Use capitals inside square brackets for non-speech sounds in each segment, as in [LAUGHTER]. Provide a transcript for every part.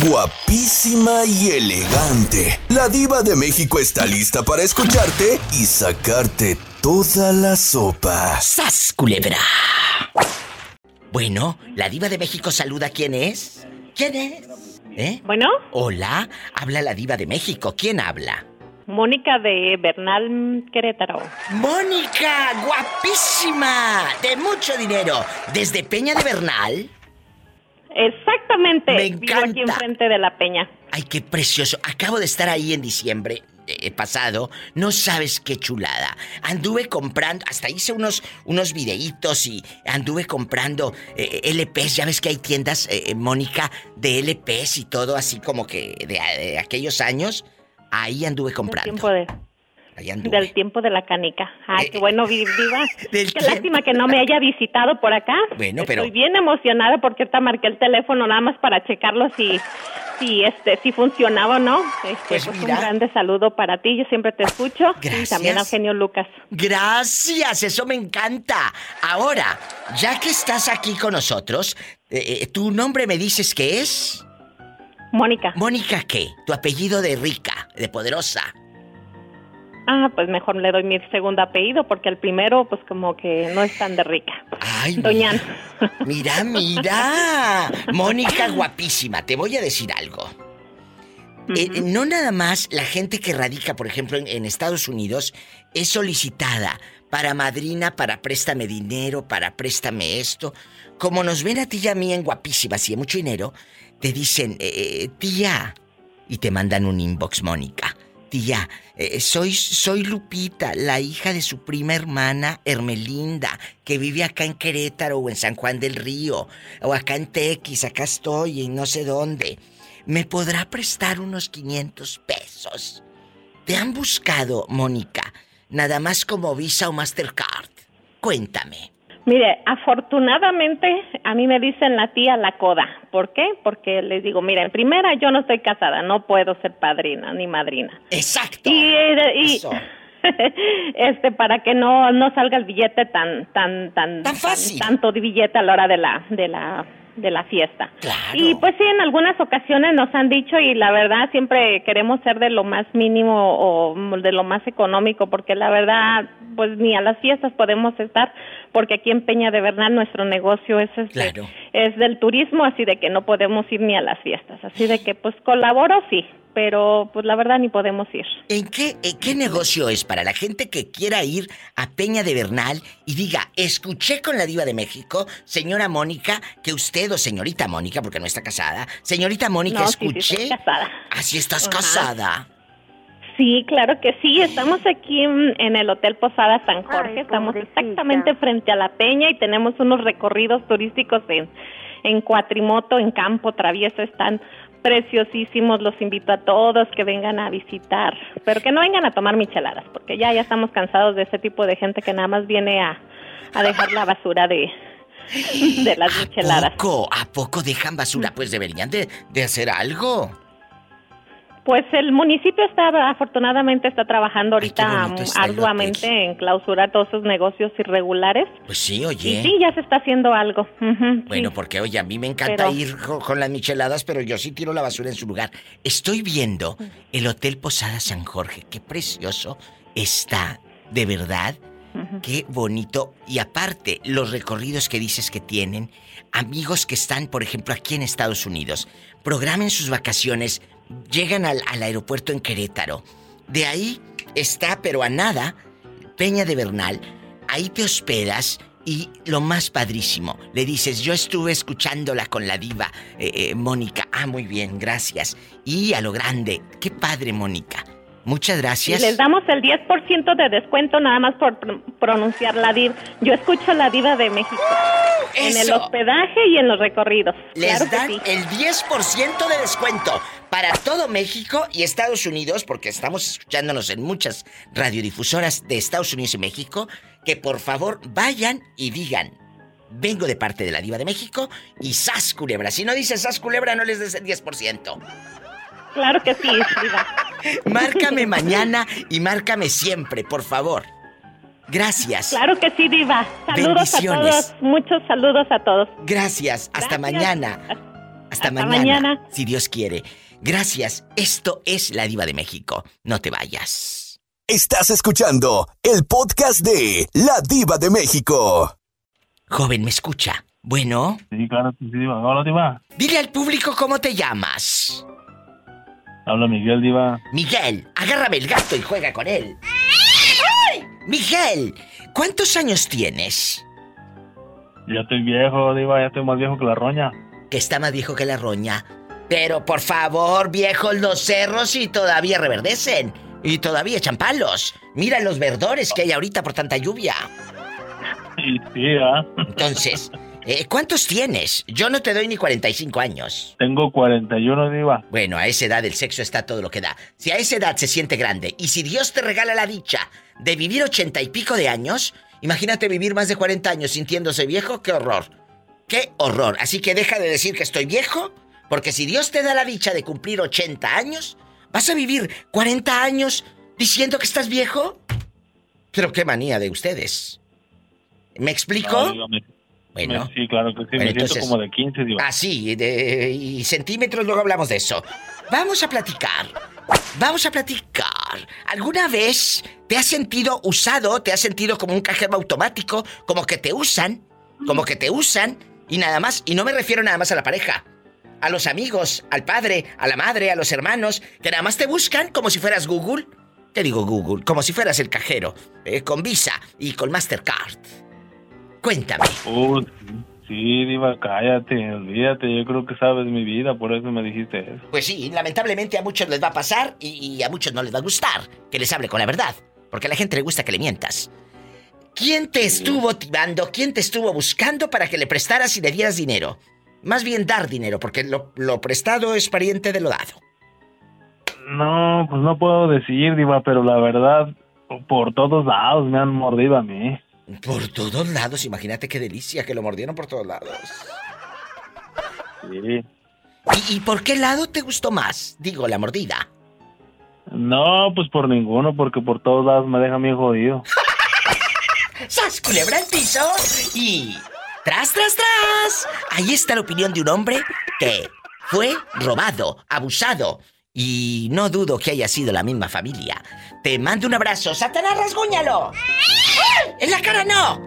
Guapísima y elegante. La diva de México está lista para escucharte y sacarte toda la sopa. ¡Sas, culebra! Bueno, la diva de México saluda. ¿Quién es? ¿Quién es? ¿Eh? Bueno, Hola, habla la diva de México. ¿Quién habla? Mónica de Bernal Querétaro. Mónica, guapísima, de mucho dinero, desde Peña de Bernal. Exactamente. Me Vivo aquí encanta. enfrente de la peña. Ay, qué precioso. Acabo de estar ahí en diciembre eh, pasado. No sabes qué chulada. Anduve comprando, hasta hice unos, unos videitos y anduve comprando eh, LPs. Ya ves que hay tiendas, eh, Mónica, de LPs y todo así como que de, de aquellos años. Ahí anduve comprando. Anduve. del tiempo de la canica. Ay, Eh, qué bueno, vi- viva. [LAUGHS] Qué tiempo. lástima que no me haya visitado por acá. Bueno, pero- Estoy bien emocionada porque ahorita marqué el teléfono nada más para checarlo si, si, este, si funcionaba o no. Este, Pues pues mira. un grande saludo para ti. Yo siempre te escucho. Gracias. Y también a Eugenio Lucas. Gracias, eso me encanta. Ahora, ya que estás aquí con nosotros, eh, eh, tu nombre me dices que es Mónica. Mónica qué? Tu apellido de rica, de poderosa. Ah, pues mejor le doy mi segundo apellido porque el primero, pues como que no es tan de rica. Ay, Doñan. [LAUGHS] Mira, mira. Mónica guapísima, te voy a decir algo. Eh, no nada más la gente que radica, por ejemplo, en, en Estados Unidos, es solicitada para madrina, para préstame dinero, para préstame esto. Como nos ven a ti y a mí en guapísimas y en mucho dinero, te dicen, eh, eh, tía, y te mandan un inbox, Mónica. Tía, eh, soy, soy Lupita, la hija de su prima hermana Hermelinda, que vive acá en Querétaro o en San Juan del Río, o acá en Tequis, acá estoy y no sé dónde. ¿Me podrá prestar unos 500 pesos? ¿Te han buscado, Mónica? Nada más como Visa o Mastercard. Cuéntame. Mire, afortunadamente a mí me dicen la tía la coda. ¿Por qué? Porque les digo, mira, en primera yo no estoy casada, no puedo ser padrina ni madrina. Exacto. Y, y- Eso. [LAUGHS] este para que no no salga el billete tan tan tan, Tan fácil. tanto de billete a la hora de la de la de la fiesta. Claro. Y pues sí, en algunas ocasiones nos han dicho y la verdad siempre queremos ser de lo más mínimo o de lo más económico porque la verdad pues ni a las fiestas podemos estar porque aquí en Peña de Bernal nuestro negocio es este, Claro. es del turismo así de que no podemos ir ni a las fiestas así de que pues colaboro sí pero pues la verdad ni podemos ir. ¿En qué, en qué negocio es para la gente que quiera ir a Peña de Bernal y diga, escuché con la diva de México, señora Mónica, que usted o señorita Mónica, porque no está casada, señorita Mónica, No, sí, sí, escuché... estoy casada. Así estás Ajá. casada. Sí, claro que sí. Estamos aquí en, en el Hotel Posada San Jorge. Ay, Estamos exactamente frente a la peña y tenemos unos recorridos turísticos en, en cuatrimoto, en campo travieso. Están preciosísimos. Los invito a todos que vengan a visitar. Pero que no vengan a tomar micheladas, porque ya, ya estamos cansados de ese tipo de gente que nada más viene a, a dejar la basura de, de las ¿A micheladas. poco? ¿A poco dejan basura? Pues deberían de, de hacer algo. Pues el municipio está, afortunadamente, está trabajando ahorita um, arduamente en clausurar todos esos negocios irregulares. Pues sí, Y oye. sí, ya se está haciendo algo. Bueno, sí. porque oye, a mí me encanta Pero- ir co- con las micheladas, pero yo sí tiro la basura en su lugar. Estoy viendo el Hotel Posada San Jorge. Qué precioso está, de verdad. Qué bonito. Y aparte, los recorridos que dices que tienen, amigos que están, por ejemplo, aquí en Estados Unidos, programen sus vacaciones, llegan al, aeropuerto en Querétaro. De ahí está, pero a nada, Peña de Bernal. Ahí te hospedas y lo más padrísimo, le dices, yo estuve escuchándola con la diva, eh, eh, Mónica. Ah, muy bien, gracias. Y a lo grande, qué padre, Mónica. Muchas Y gracias. les damos el 10% de descuento nada más por pr- pronunciar la diva. Yo escucho la diva de México. En el hospedaje y en los recorridos. Les claro dan sí. el 10% de descuento para todo México y Estados Unidos, porque estamos escuchándonos en muchas radiodifusoras de Estados Unidos y México, que por favor vayan y digan, vengo de parte de la diva de México y Sas Culebra. Si no dices Sas Culebra, no les des el 10%. Claro que sí, diva. [LAUGHS] Márcame mañana y márcame siempre, por favor. Gracias. Claro que sí, diva. Saludos Bendiciones. a todos. Muchos saludos a todos. Gracias. Hasta Gracias. mañana. Hasta, mañana, Si Dios quiere. Gracias. Esto es La Diva de México. No te vayas. Estás escuchando el podcast de La Diva de México. Joven, ¿me escucha? Bueno. Sí, claro, sí, Diva. Hola, Diva. Dile al público cómo te llamas. Habla Miguel, Diva. Miguel, agárrame el gato y juega con él. Miguel, ¿cuántos años tienes? Ya estoy viejo, Diva, ya estoy más viejo que la roña. Que está más viejo que la roña. Pero por favor, viejos los cerros y todavía reverdecen. Y todavía echan palos. Mira los verdores que hay ahorita por tanta lluvia. [LAUGHS] Sí, sí, ¿ah? Entonces, [LAUGHS] eh, ¿cuántos tienes? Yo no te doy ni 45 años. Tengo 41, Diva. Bueno, a esa edad el sexo está todo lo que da. Si a esa edad se siente grande y si Dios te regala la dicha de vivir ochenta y pico de años, imagínate vivir más de 40 años sintiéndose viejo, qué horror. Qué horror. Así que deja de decir que estoy viejo porque si Dios te da la dicha de cumplir 80 años, ¿vas a vivir 40 años diciendo que estás viejo? Pero qué manía de ustedes. ¿Me explico? Bueno. Sí, claro que sí. me siento como de 15, digo. Ah, sí, de, y centímetros, luego hablamos de eso. Vamos a platicar. Vamos a platicar. ¿Alguna vez te has sentido usado? ¿Te has sentido como un cajero automático? Como que te usan. Como que te usan. Y nada más. Y no me refiero nada más a la pareja a los amigos, al padre, a la madre, a los hermanos, que nada más te buscan como si fueras Google. ¿Qué digo Google? Como si fueras el cajero, eh, con Visa y con Mastercard. Cuéntame. Oh, sí, Diva, cállate, olvídate, yo creo que sabes mi vida, por eso me dijiste eso. Pues sí, lamentablemente a muchos les va a pasar y, y a muchos no les va a gustar que les hable con la verdad, porque a la gente le gusta que le mientas. ¿Quién te estuvo timando? ¿Quién te estuvo buscando para que le prestaras y le dieras dinero? Más bien dar dinero, porque lo, prestado es pariente de lo dado. No, pues no puedo decir, Diva, pero la verdad, por todos lados me han mordido a mí. Por todos lados, imagínate qué delicia que lo mordieron por todos lados. Sí. ¿Y, ¿Y, por qué lado te gustó más? Digo, la mordida. No, pues por ninguno, porque por todos lados me deja bien jodido. [LAUGHS] ¡Sas, culebra el piso! Y ¡Tras, tras, tras! Ahí está la opinión de un hombre que fue robado, abusado. Y no dudo que haya sido la misma familia. Te mando un abrazo. ¡Satanás, rasguñalo! ¡En la cara no!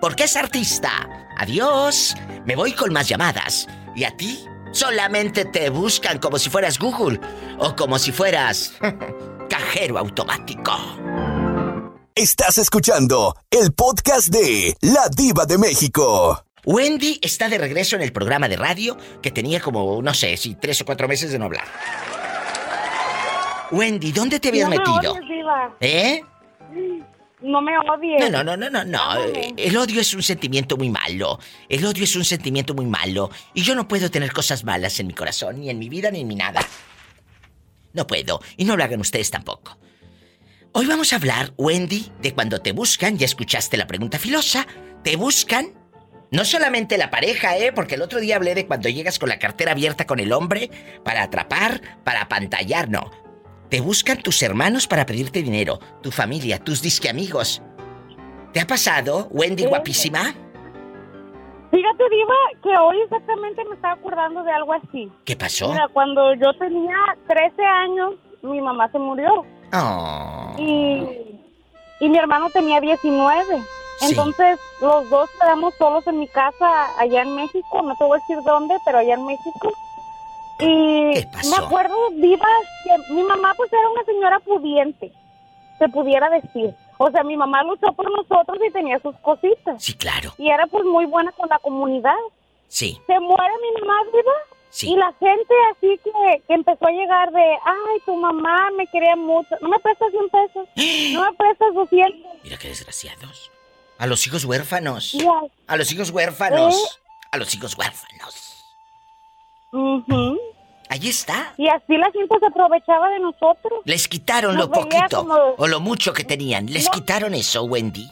Porque es artista. Adiós. Me voy con más llamadas. ¿Y a ti? Solamente te buscan como si fueras Google o como si fueras [LAUGHS] cajero automático. Estás escuchando el podcast de La Diva de México. Wendy está de regreso en el programa de radio que tenía como, no sé, si tres o cuatro meses de no hablar. Wendy, ¿dónde te habías metido? ¿Eh? No me odies. No, no, no, no, no, El odio es un sentimiento muy malo. El odio es un sentimiento muy malo. Y yo no puedo tener cosas malas en mi corazón, ni en mi vida, ni en mi nada. No puedo. Y no lo hagan ustedes tampoco. Hoy vamos a hablar, Wendy, de cuando te buscan, ya escuchaste la pregunta filosa, te buscan no solamente la pareja, ¿eh? Porque el otro día hablé de cuando llegas con la cartera abierta con el hombre para atrapar, para apantallar, no. Te buscan tus hermanos para pedirte dinero, tu familia, tus disque amigos. ¿Te ha pasado, Wendy guapísima? Fíjate, Diva, que hoy exactamente me estaba acordando de algo así. ¿Qué pasó? Mira, cuando yo tenía 13 años, mi mamá se murió. Oh. Y, y mi hermano tenía 19. Entonces los dos quedamos solos en mi casa allá en México, no te voy a decir dónde, pero allá en México. Y me acuerdo viva que mi mamá pues era una señora pudiente, se pudiera decir. O sea, mi mamá luchó por nosotros y tenía sus cositas. Sí, claro. Y era pues muy buena con la comunidad. Sí. Se muere mi mamá viva y la gente así que, que, empezó a llegar de, ay, tu mamá me quería mucho. No me prestas 100 pesos. [GASPS] No me prestas 200. Mira qué desgraciados. A los hijos huérfanos. A los hijos huérfanos. ¿Eh? A los hijos huérfanos. Uh Ahí está. Y así la gente se aprovechaba de nosotros. Les quitaron lo poquito o lo mucho que tenían. Les quitaron eso, Wendy.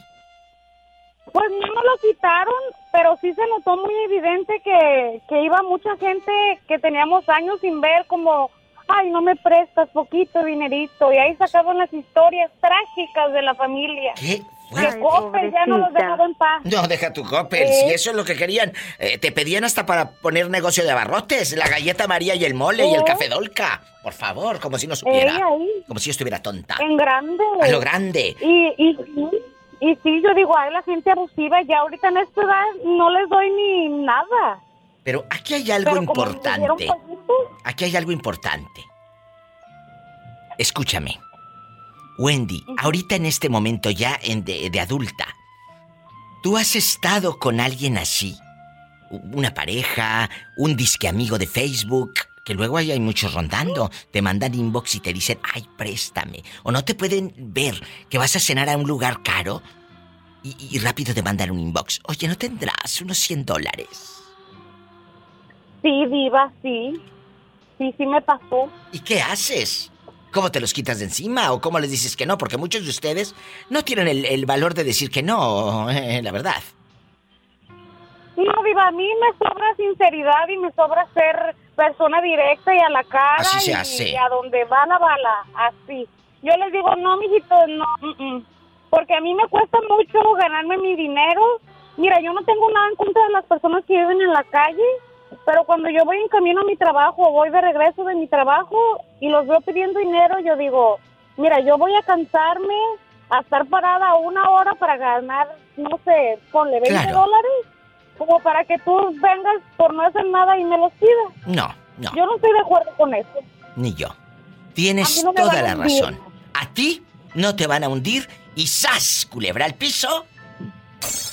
Pues no nos lo quitaron, pero sí se notó muy evidente que, que iba mucha gente que teníamos años sin ver como, ay, no me prestas poquito dinerito. Y ahí sacaban las historias trágicas de la familia. Qué Que Coppel ya no los dejaba en paz. No, deja tu Coppel. Si eso es lo que querían. Eh, te pedían hasta para poner negocio de abarrotes. La galleta María y el mole y el café Dolca. Por favor, como si no supiera. Como si yo estuviera tonta. En grande. A lo grande. Y, y, y, sí, yo digo, ay, la gente abusiva ya ahorita en esta edad no les doy ni nada. Pero aquí hay algo importante. Aquí hay algo importante. Escúchame. Wendy, ahorita en este momento ya en de, adulta, ¿tú has estado con alguien así? Una pareja, un disque amigo de Facebook, que luego ahí hay muchos rondando. Te mandan inbox y te dicen, ay, préstame. O no te pueden ver que vas a cenar a un lugar caro y, y rápido te mandan un inbox. Oye, ¿no tendrás unos 100 dólares? Sí, viva, sí. Sí, sí me pasó. ¿Y qué haces? ¿Cómo te los quitas de encima o cómo les dices que no? Porque muchos de ustedes no tienen el, valor de decir que no, eh, [LAUGHS] la verdad. No, Viva, a mí me sobra sinceridad y me sobra ser persona directa y a la cara. Así se hace. Y a donde va la bala, así. Yo les digo, no, mijito, no, porque a mí me cuesta mucho ganarme mi dinero. Mira, yo no tengo nada en contra de las personas que viven en la calle, pero cuando yo voy en camino a mi trabajo, voy de regreso de mi trabajo y los veo pidiendo dinero, yo digo, mira, yo voy a cansarme a estar parada una hora para ganar, no sé, ponle 20 dólares, como para que tú vengas por no hacer nada y me los pidas. No, no. Yo no estoy de acuerdo con eso. Ni yo. Tienes toda la razón. A ti no te van a hundir y ¡zas! Culebra al piso.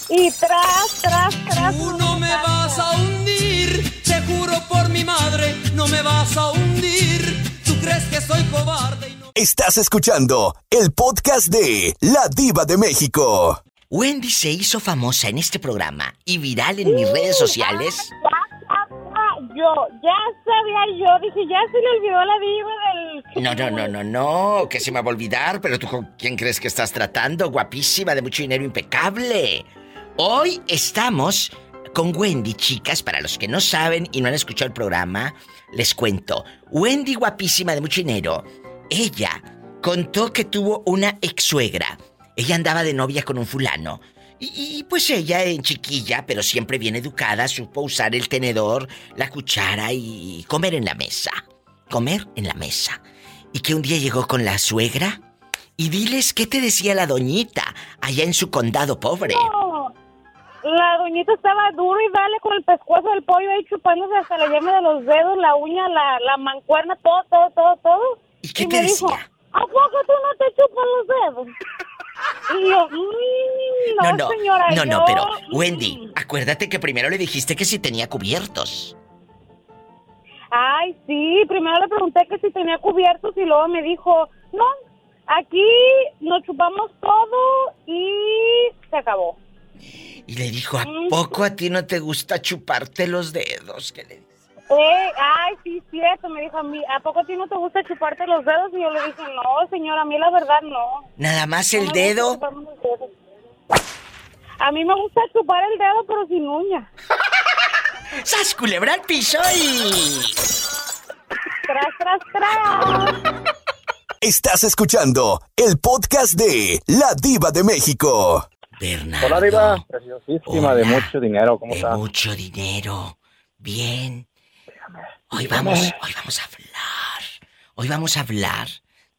Y tras, tras, tras. Tú no me vas a Estás escuchando el podcast de La Diva de México. Wendy se hizo famosa en este programa y viral en mis redes sociales. Yo, ya sabía yo, dije, ya se le olvidó la diva del... No, no, no, no, no, que se me va a olvidar, pero tú con quién crees que estás tratando, guapísima, de mucho dinero impecable. Hoy estamos con Wendy, chicas, para los que no saben y no han escuchado el programa, les cuento. Wendy, guapísima de mucho dinero, ella contó que tuvo una ex suegra. Ella andaba de novia con un fulano. Y, pues ella, en chiquilla, pero siempre bien educada, supo usar el tenedor, la cuchara y comer en la mesa. Comer en la mesa. Y que un día llegó con la suegra. Y diles qué te decía la doñita allá en su condado pobre. La doñita estaba duro y dale con el pescuezo del pollo ahí chupándose hasta la llama de los dedos, la uña, la, la mancuerna, todo, todo, todo, todo. ¿Y qué te me decía? Dijo, ¿A poco tú no te chupas los dedos? [LAUGHS] Y yo, mmm, no, no, señora. No, no, pero, Wendy, mm". acuérdate que primero le dijiste que si tenía cubiertos. Ay, sí, primero le pregunté que si tenía cubiertos y luego me dijo, no, aquí nos chupamos todo y se acabó. Y le dijo, ¿a poco a ti no te gusta chuparte los dedos? ¿Qué le? Eh, ay, sí, cierto, me dijo a mí, ¿a poco a ti no te gusta chuparte los dedos? Y yo le dije, no, señora, a mí la verdad no. ¿Nada más el dedo? A mí me gusta chupar el dedo, pero sin uña. [LAUGHS] ¡Sas culebra al piso y... ¡Tras, tras, tras! Estás escuchando el podcast de La Diva de México. Bernardo. Hola, Diva. Preciosísima, de mucho dinero. ¿Cómo de mucho dinero. Bien. Hoy vamos, hoy vamos a hablar. Hoy vamos a hablar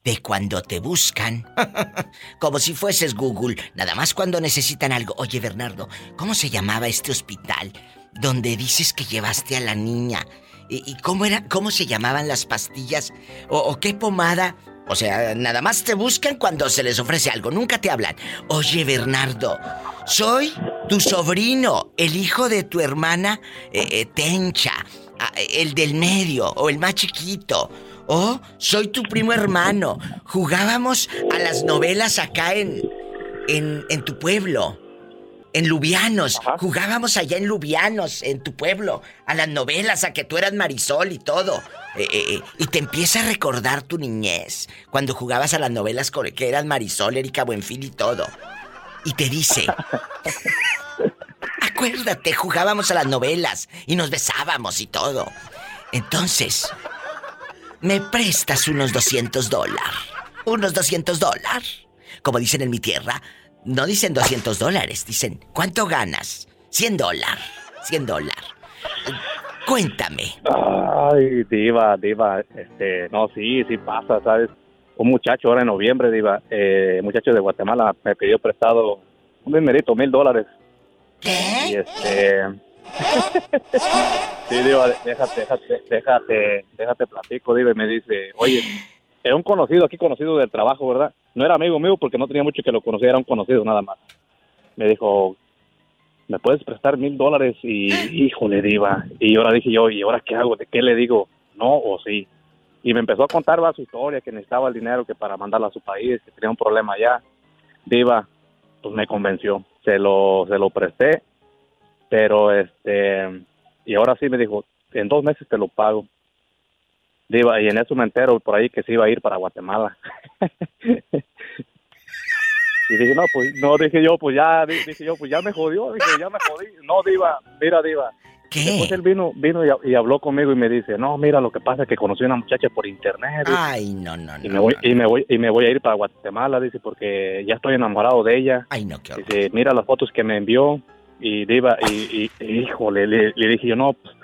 de cuando te buscan. [LAUGHS] Como si fueses Google. Nada más cuando necesitan algo. Oye, Bernardo, ¿cómo se llamaba este hospital donde dices que llevaste a la niña? ¿Y, cómo era, cómo se llamaban las pastillas? o qué pomada o sea, nada más te buscan cuando se les ofrece algo, nunca te hablan. Oye, Bernardo, soy tu sobrino, el hijo de tu hermana eh, eh, Tencha, el del medio o el más chiquito. O soy tu primo hermano. Jugábamos a las novelas acá en, en, en tu pueblo. En Lubianos. Jugábamos allá en Lubianos, en tu pueblo. A las novelas, a que tú eras Marisol y todo. Eh, eh, eh, y te empieza a recordar tu niñez, cuando jugabas a las novelas que eras Marisol, Erika Buenfil y todo. Y te dice, acuérdate, jugábamos a las novelas y nos besábamos y todo. Entonces, me prestas unos 200 dólares. Unos 200 dólares. Como dicen en mi tierra, no dicen 200 dólares, dicen, ¿cuánto ganas? 100 dólares, 100 dólares. Cuéntame. Ay, diva, diva, este, no, sí, sí pasa, ¿sabes? Un muchacho ahora en noviembre, diva, eh, muchacho de Guatemala me pidió prestado un dinerito, mil dólares. Y este... [LAUGHS] sí, diva, déjate, déjate, déjate, déjate platico, diva, y me dice, oye, era un conocido, aquí conocido del trabajo, ¿verdad? No era amigo mío porque no tenía mucho que lo conocía, era un conocido nada más. Me dijo, ¿me puedes prestar mil dólares? Y híjole, diva. Y ahora dije yo, ¿y ahora qué hago? ¿De qué le digo? ¿No o sí? Y me empezó a contar va, su historia, que necesitaba el dinero que para mandarla a su país, que tenía un problema allá. Diva, pues me convenció. Se lo, se lo presté, pero este, y ahora sí me dijo, en dos meses te lo pago. Diva, y en eso me entero por ahí que se iba a ir para Guatemala. [LAUGHS] y dije, no, pues, no, dije yo, pues ya, di- dije yo, pues ya me jodió, dije, ya me jodí. No, Diva, mira, Diva. Después él vino, vino y, y habló conmigo y me dice, no, mira, lo que pasa es que conocí a una muchacha por internet. Ay, no, no, y no. me voy, no, y me voy, y me voy a ir para Guatemala, dice, porque ya estoy enamorado de ella. Ay, no, qué horror. Dice, mira las fotos que me envió y y, y- híjole, le, le dije yo, no, pues,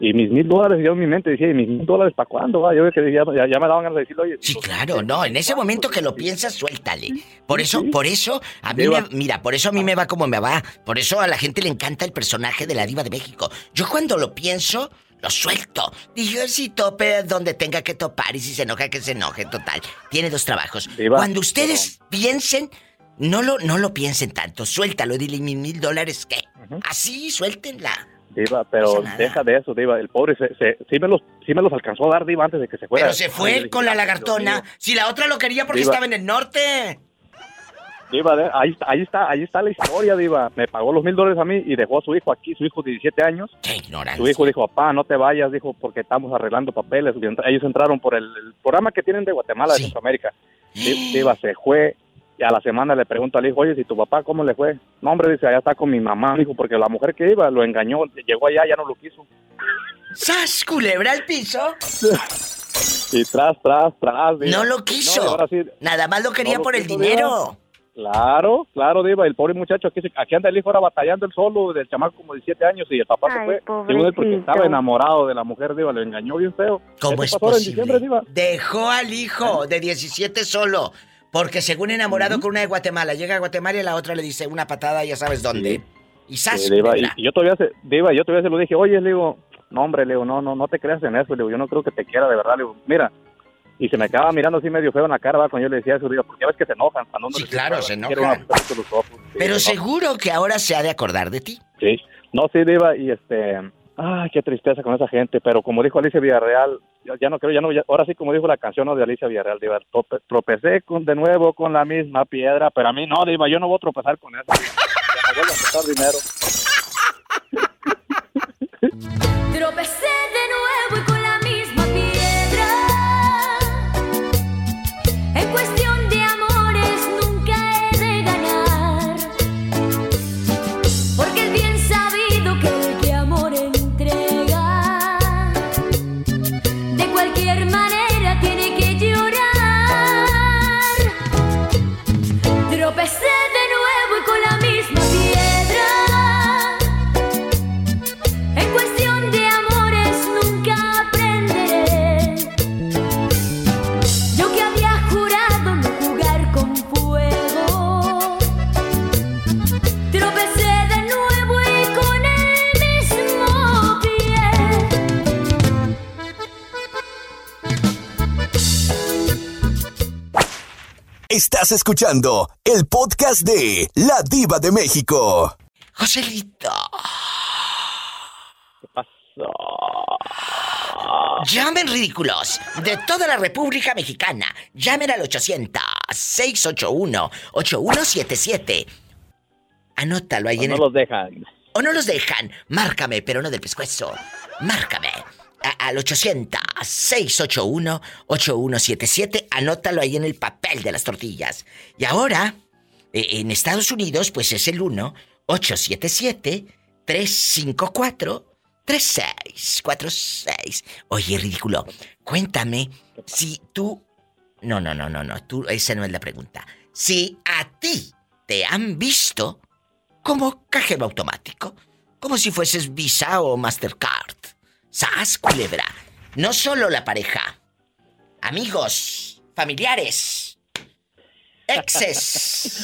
y mis mil dólares, yo en mi mente decía, ¿y mis mil dólares para cuándo? va? Yo que ya, ya, ya me daban ganas de decirle, oye. Sí, pues, claro, no, en ese momento que lo piensas, suéltale. Por eso, por eso, a mí me, mira, por eso a mí me va como me va. Por eso a la gente le encanta el personaje de la diva de México. Yo cuando lo pienso, lo suelto. Dije, si tope donde tenga que topar y si se enoja, que se enoje, total. Tiene dos trabajos. Diva, Cuando ustedes piensen, no lo, no lo piensen tanto, suéltalo, dile mis mil dólares, ¿qué? Así, suéltenla. Diva, pero nada. deja de eso, Diva. El pobre se, se- sí, me los, sí me los alcanzó a dar, Diva, antes de que se fuera. Pero se fue con la "Ay, Dios lagartona. mío". Si la otra lo quería porque Diva. estaba en el norte. Diva, de- ahí, está- ahí está, ahí está la historia, Diva. Me pagó los mil dólares a mí y dejó a su hijo aquí, su hijo de 17 años. Qué ignorancia. Su hijo dijo, papá, no te vayas, dijo, porque estamos arreglando papeles. Ellos entraron por el, el programa que tienen de Guatemala, Sí. de Centroamérica. [GASPS] Di- Diva se fue y a la semana le pregunto al hijo, oye, si tu papá, ¿cómo le fue? No, hombre, dice, allá está con mi mamá, dijo, porque la mujer que iba lo engañó, llegó allá, ya no lo quiso. ¡Sas, culebra al piso! Y tras, tras, tras. Diva. No lo No, quiso. ahora sí, Nada más lo quería No lo por el dinero. Claro, claro, Diva, el pobre muchacho aquí, se- aquí anda el hijo ahora batallando el solo, del chamaco como 17 años y el papá se Ay, fue, según él porque estaba enamorado de la mujer, Diva, lo engañó bien feo. ¿Cómo es pasó ahora en diciembre, posible? Diva. Dejó al hijo de 17 solo. Porque según enamorado con una de Guatemala, llega a Guatemala y la otra le dice una patada, ya sabes dónde. Y sas, Diva, y, yo todavía se, Diva, yo todavía se lo dije, oye, le digo, no, hombre, le digo, no, no, no te creas en eso, le digo, yo no creo que te quiera de verdad, le digo, mira, y se me acaba mirando así medio feo en la cara, va, cuando yo le decía eso, digo, porque ya ves que se enojan cuando Sí, claro, dice, se "Quiero una enojan. mujer con los ojos", sí, Pero no, seguro que ahora se ha de acordar de ti. Sí, no, sí, Diva, y este, ay, qué tristeza con esa gente, pero como dijo Alicia Villarreal, ya, no creo, ya no, ya- ahora sí como dijo la canción ¿no? de Alicia Villarreal, Diva, trope- tropecé de nuevo con la misma piedra, pero a mí no, Diva, yo no voy a tropezar con eso, me vuelvo a prestar dinero. [LAUGHS] Tropecé de nuevo y con Estás escuchando el podcast de La Diva de México. Joselito, ¿Qué pasó? llamen ridículos de toda la República Mexicana. Llamen al 800-681-8177. Anótalo ahí en No el los dejan. O no los dejan. Márcame, pero no del pescuezo. Márcame. Al 800-681-8177. Anótalo ahí en el papel de las tortillas. Y ahora, eh, en Estados Unidos, pues es el 1-877-354-3646. Oye, ridículo. Cuéntame si tú. No, no, no, no, no. Tú, esa no es la pregunta. Si a ti te han visto como cajero automático, como si fueses Visa o Mastercard. ¡Sas, culebra! No solo la pareja, amigos, familiares, exes,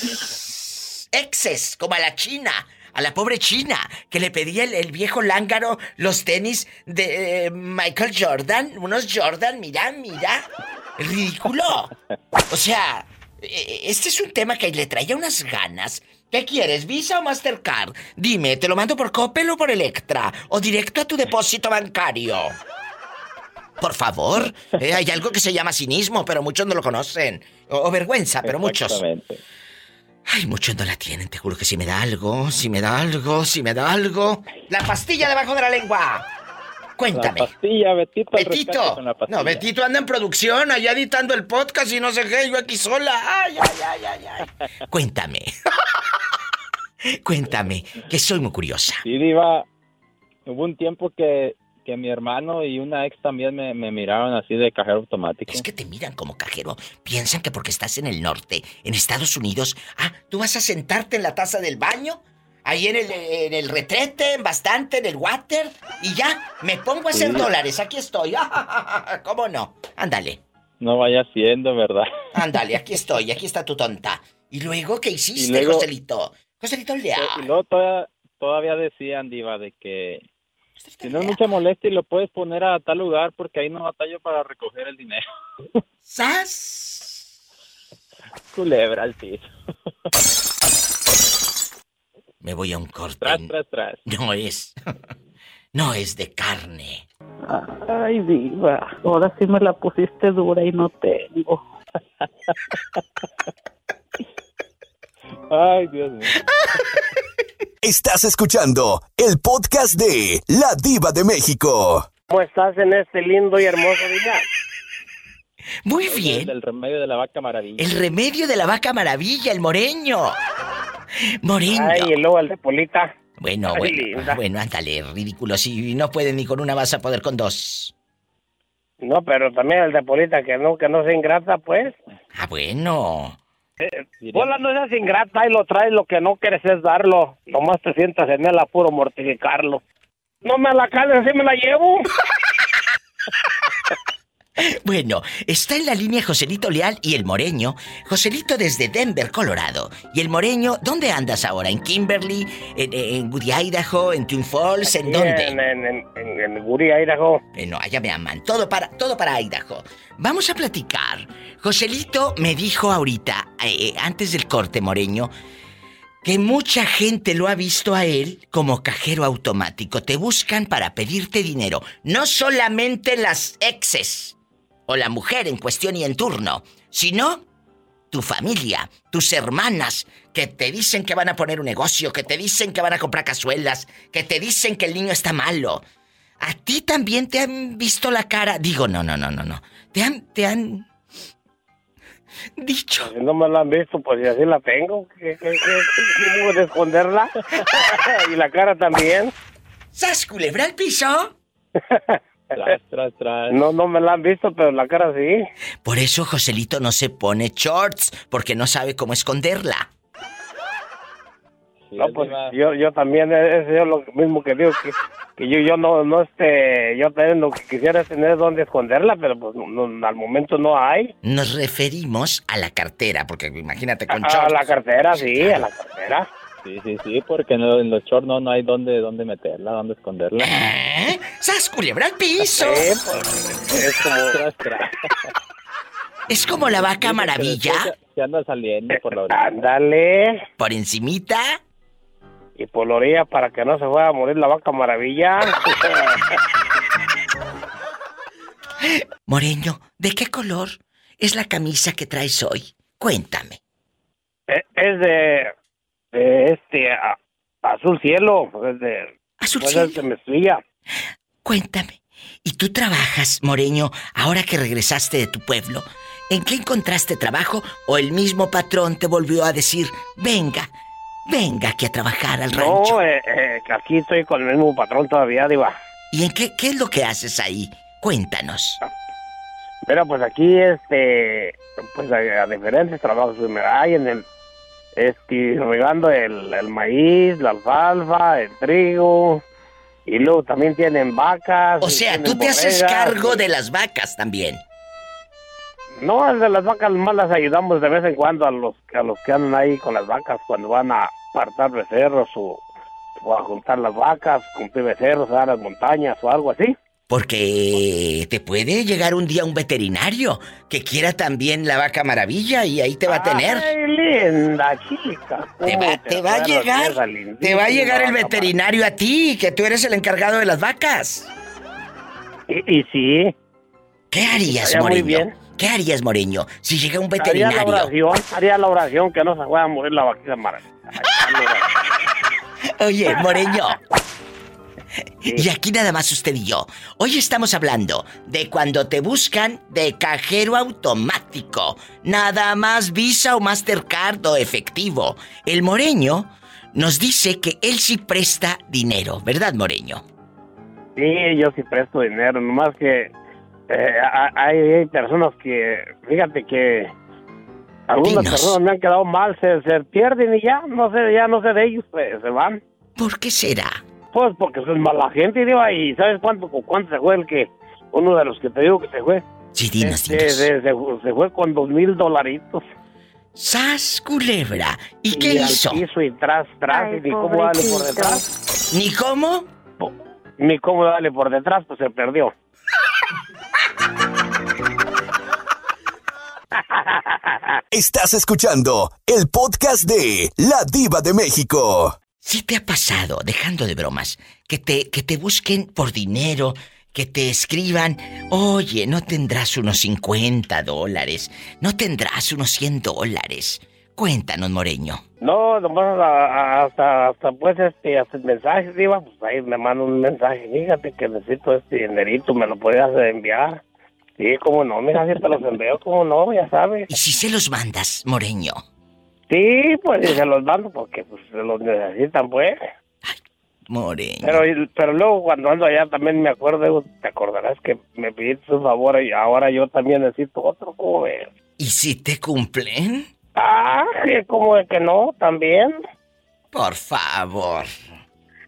[LAUGHS] exes, como a la China, a la pobre China, que le pedía el, el viejo lángaro los tenis de eh, Michael Jordan, unos Jordan, mira, mira, ridículo. O sea, este es un tema que le traía unas ganas. ¿Qué quieres, Visa o Mastercard? Dime, ¿te lo mando por Coppel o por Electra? ¿O directo a tu depósito bancario? Por favor, eh, hay algo que se llama cinismo, pero muchos no lo conocen. O, o vergüenza, pero muchos. Ay, muchos no la tienen, te juro que si me da algo, si me da algo, si me da algo. La pastilla debajo de la lengua. Cuéntame. La pastilla, Betito. Betito. con la pastilla. No, Betito anda en producción, allá editando el podcast y no sé qué, yo aquí sola. Ay, ay, ay, ay, ay. [LAUGHS] Cuéntame. [LAUGHS] Cuéntame, que soy muy curiosa. Sí, Diva. Hubo un tiempo que, que mi hermano y una ex también me, me miraron así de cajero automático. Es que te miran como cajero. Piensan que porque estás en el norte, en Estados Unidos, ah, tú vas a sentarte en la taza del baño, ahí en el, en el retrete, en bastante, en el water, y ya, me pongo a hacer Sí. dólares, aquí estoy. [LAUGHS] ¿Cómo no? Ándale, No vaya siendo, ¿verdad? [LAUGHS] ándale, aquí estoy, aquí está tu tonta. ¿Y luego qué hiciste, luego- Joselito? Joselito Leal. Y luego todavía, todavía decían, Diva, de que si no es mucha molestia y lo puedes poner a tal lugar porque ahí no batallo para recoger el dinero. [LAUGHS] ¡Sas! Culebra al piso. Me voy a un corte. Tras, tras, tras. [LAUGHS] No es. No es de carne. Ay, diva, ahora sí me la pusiste dura y no tengo. [LAUGHS] Ay, Dios mío. Estás escuchando el podcast de La Diva de México. ¿Cómo estás en este lindo y hermoso día? Muy bien. El remedio de la vaca maravilla. El remedio de la vaca maravilla, el moreño. Moreño. Ay, y luego el de Polita. Bueno, Ay, bueno, linda. bueno, ándale, ridículo. Si no puedes ni con una vas a poder con dos. No, pero también el de Polita, que no, que no sea ingrata, pues. Ah, bueno. Hola, no seas ingrata y lo traes, lo que no quieres es darlo. Nomás te sientas en el apuro mortificarlo. No me la cales, así me la llevo. [LAUGHS] Bueno, está en la línea Joselito Leal y el Moreño. Joselito desde Denver, Colorado. Y el Moreño, ¿dónde andas ahora? ¿En Kimberly? ¿En, en Woody, Idaho? ¿En Twin Falls? ¿En dónde? En, en, en, Guri, Idaho. Eh, no, allá me aman. Todo para, todo para Idaho. Vamos a platicar. Joselito me dijo ahorita, eh, antes del corte, Moreño, que mucha gente lo ha visto a él como cajero automático. Te buscan para pedirte dinero. No solamente las exes o la mujer en cuestión y en turno, sino tu familia, tus hermanas, que te dicen que van a poner un negocio, que te dicen que van a comprar cazuelas, que te dicen que el niño está malo. ¿A ti también te han visto la cara? Digo, no, no, no, no, no. Te han, te han dicho. Si no me la han visto, pues y así la tengo. ¿Qué, qué, qué, qué, ¿Cómo de esconderla? [LAUGHS] y la cara también. ¿Sas culebra al piso? [LAUGHS] Tras, tras, tras. No, no me la han visto, pero la cara sí. Por eso Joselito no se pone shorts, porque no sabe cómo esconderla. Sí, No, es pues yo, yo también, eh, es yo lo mismo que digo, que, que yo, yo no, no, este, yo también lo que quisiera es tener dónde esconderla, pero pues no- no, al momento no hay. Nos referimos a la cartera, porque imagínate con A shorts. la cartera, sí, a la cartera. Sí, sí, sí, porque en, lo- en los shorts no, no hay dónde, dónde meterla, dónde esconderla. ¿Eh? ¡Sas culebra al piso! Sí, pues, es como, Tras, tras. Es como la vaca maravilla, Se, anda saliendo por la orilla. ándale, por encimita. y por la orilla para que no se vaya a morir la vaca maravilla. [LAUGHS] Moreño, ¿de qué color es la camisa que traes hoy? Cuéntame. es es de, de este, a- azul cielo, es de, Azul pues es de cielo. mezclilla. Cuéntame. ¿Y tú trabajas, Moreño, ahora que regresaste de tu pueblo? ¿En qué encontraste trabajo o el mismo patrón te volvió a decir, venga, venga aquí a trabajar al rancho? No, eh, eh, aquí estoy con el mismo patrón todavía, Diva. ¿Y en qué, qué es lo que haces ahí? Cuéntanos. Pero pues aquí, este, pues a, a diferentes trabajos que me hay en el, este, regando el, el maíz, la alfalfa, el trigo. Y luego también tienen vacas. O sea, tú te haces cargo de las vacas también. No, de las vacas más las ayudamos de vez en cuando a los, a los que andan ahí con las vacas cuando van a apartar becerros o, o a juntar las vacas, cumplir becerros a las montañas o algo así. Porque te puede llegar un día un veterinario que quiera también la vaca maravilla y ahí te va a tener. Ay, linda chica. Te ¿cómo va, te va a llegar, te va a llegar el veterinario a ti, que tú eres el encargado de las vacas. Y, y sí. ¿Qué harías, Estaría muy Moreño? bien. ¿Qué harías, Moreño, si llega un Haría la veterinario? oración, haría la oración que no se vaya a morir la vaquita maravilla. [LAUGHS] Oye, Moreño. Y aquí nada más usted y yo. Hoy estamos hablando de cuando te buscan de cajero automático. Nada más Visa o Mastercard o efectivo. El Moreño nos dice que él sí presta dinero, ¿verdad, Moreño? Sí, yo sí presto dinero, nomás que eh, hay, hay personas que, fíjate que algunas Dinos. personas me han quedado mal, se, se pierden y ya, no sé, ya no sé de ellos, se, se van. ¿Por qué será? Pues porque son mala gente, digo, y ¿sabes cuánto, con cuánto se fue el que, uno de los que te digo que se fue? Sí, dinos, Este, dinos. se, se- se fue con dos mil dolaritos. ¡Sas, culebra! ¿Y qué al hizo? y tras, tras, Ay, y ni cómo darle por detrás. ¿Ni cómo? Ni cómo darle por detrás, pues se perdió. Estás escuchando el podcast de La Diva de México. ¿Sí te ha pasado, dejando de bromas, que te, que te busquen por dinero, que te escriban, oye, no tendrás unos 50 dólares, no tendrás unos 100 dólares? Cuéntanos, Moreño. No, nomás hasta, hasta pues este, hasta el mensaje, diva, pues ahí me manda un mensaje, fíjate que necesito este dinerito, me lo podías enviar. Sí, cómo no, mira, si te los envío, cómo no, ya sabes. ¿Y si se los mandas, Moreño? Sí, pues y se los mando porque pues se los necesitan, pues. Moreño. Pero, pero luego cuando ando allá también me acuerdo, te acordarás que me pidiste un favor y ahora yo también necesito otro, ¿cómo ves? ¿Y si te cumplen? Ah, como de que no, también. Por favor.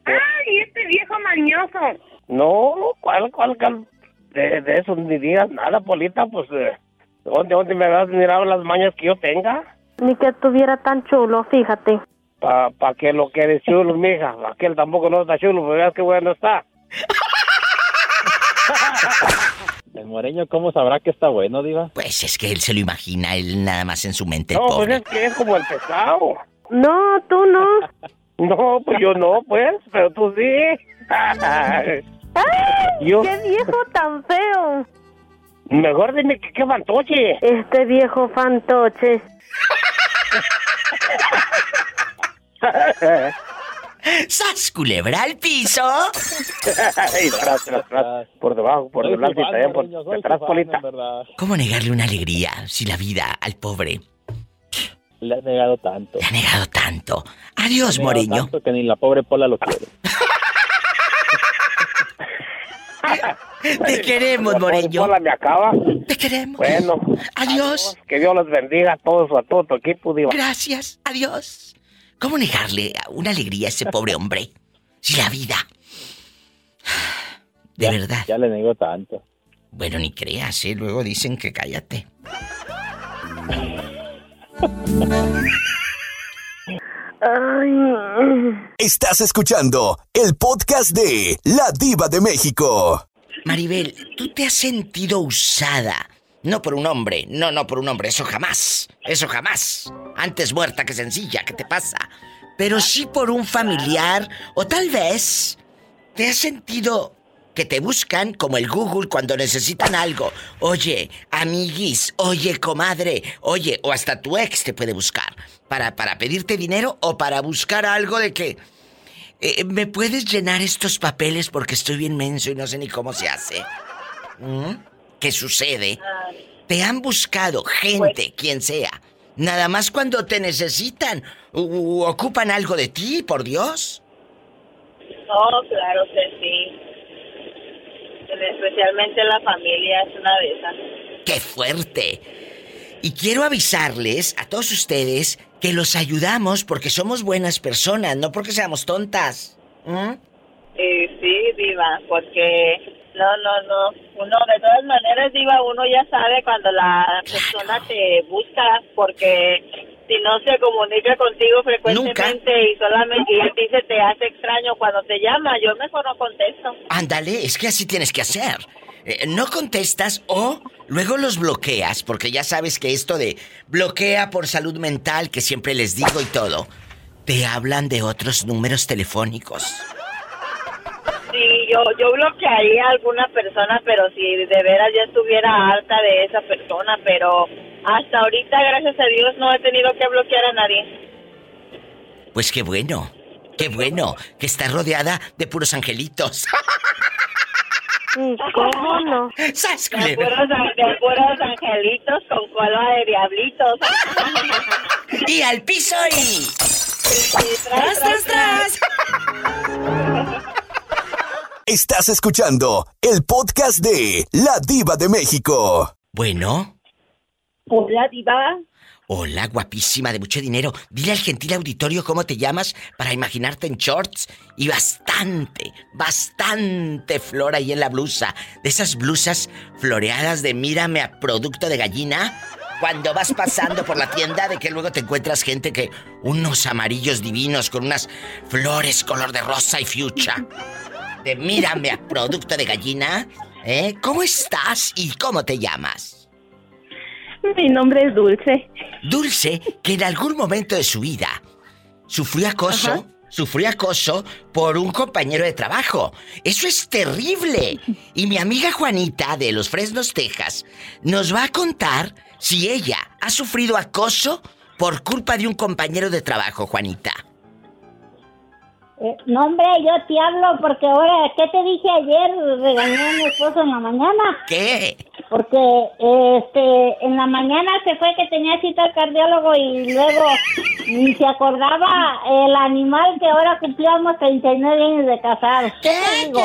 ¡Ay, este viejo mañoso! No, ¿cuál, cuál, cuál? De, de eso ni digas nada, Polita, pues, eh, ¿dónde, dónde me vas a mirar las mañas que yo tenga? Ni que estuviera tan chulo, fíjate. ¿Para pa que lo que eres chulo, mija? Aquel tampoco no está chulo, pero veas qué bueno está. [LAUGHS] El moreño, ¿cómo sabrá que está bueno, Diva? Pues es que él se lo imagina, él nada más en su mente, No, pues pobre. es que es como el pescado. No, tú no. [LAUGHS] No, pues yo no, pues, pero tú sí. [LAUGHS] ¡Ay! Yo- ¡Qué viejo tan feo! Mejor dime que qué fantoche. Este viejo fantoche. ¡Sas, culebra al piso! [LAUGHS] Ay, tras, tras, tras, por debajo, por delante y también por detrás, Polita. ¿Cómo negarle una alegría si la vida al pobre Le has negado tanto. le ha negado tanto? Adiós, Le has negado Moreño. Tanto que ni la pobre Pola lo quiere. Te queremos. Pola me acaba. Te queremos. Bueno, Adiós. que Dios los bendiga a todos, a todo tu equipo, Diva. Gracias. Adiós. ¿Cómo negarle una alegría a ese pobre hombre? Si la vida. De Ya- verdad. Ya le negó tanto. Bueno, ni creas, ¿eh? Luego dicen que cállate. [LAUGHS] Ay. Estás escuchando el podcast de La Diva de México. Maribel, ¿tú te has sentido usada? No por un hombre, no, no por un hombre, eso jamás, eso jamás. Antes muerta que sencilla, ¿qué te pasa? Pero sí por un familiar o tal vez te has sentido que te buscan como el Google cuando necesitan algo. Oye, amiguis, oye, comadre, oye, o hasta tu ex te puede buscar para, para pedirte dinero o para buscar algo de que eh, ¿Me puedes llenar estos papeles porque estoy bien menso y no sé ni cómo se hace? ¿Mm? ¿Qué sucede? Te han buscado gente, quien sea. Nada más cuando te necesitan. u- ocupan algo de ti, por Dios. No, claro que sí. Especialmente la familia es una de esas. ¡Qué fuerte! Y quiero avisarles a todos ustedes que los ayudamos porque somos buenas personas, no porque seamos tontas. ¿Mm? Eh, sí, Diva, porque no, no, no. Uno, de todas maneras, Diva, uno ya sabe cuando la persona te busca porque si no se comunica contigo frecuentemente y solamente y a ti se te hace extraño cuando te llama, yo mejor no contesto. Ándale, es que así tienes que hacer. Eh, no contestas o luego los bloqueas, porque ya sabes que esto de bloquea por salud mental, que siempre les digo y todo, te hablan de otros números telefónicos. Sí, yo, yo bloquearía a alguna persona, pero si de veras ya estuviera harta de esa persona, pero hasta ahorita, gracias a Dios, no he tenido que bloquear a nadie. Pues qué bueno, qué bueno, que está rodeada de puros angelitos. ¿Cómo no? ¡Sas, De puros, de puros angelitos con cola de diablitos. [LAUGHS] Y al piso y... tras, tras, tras. Estás escuchando el podcast de La Diva de México. Bueno, Hola, diva. hola, guapísima de mucho dinero. Dile al gentil auditorio cómo te llamas para imaginarte en shorts y bastante, bastante flor ahí en la blusa. De esas blusas floreadas de mírame a producto de gallina. Cuando vas pasando por la tienda de que luego te encuentras gente que unos amarillos divinos con unas flores color de rosa y fucha. De mírame a producto de gallina. ¿Eh? ¿Cómo estás y cómo te llamas? Mi nombre es Dulce. Dulce, que en algún momento de su vida sufrió acoso, sufrió acoso por un compañero de trabajo. Eso es terrible. Y mi amiga Juanita de Los Fresnos, Texas, nos va a contar si ella ha sufrido acoso por culpa de un compañero de trabajo, Juanita. Eh, no, hombre, yo te hablo porque ahora, ¿qué te dije ayer? Regañé a mi esposo en la mañana. ¿Qué? Porque este, en la mañana se fue que tenía cita al cardiólogo y luego ni se acordaba el animal que ahora cumplíamos 39 años de casados. ¿Qué te digo?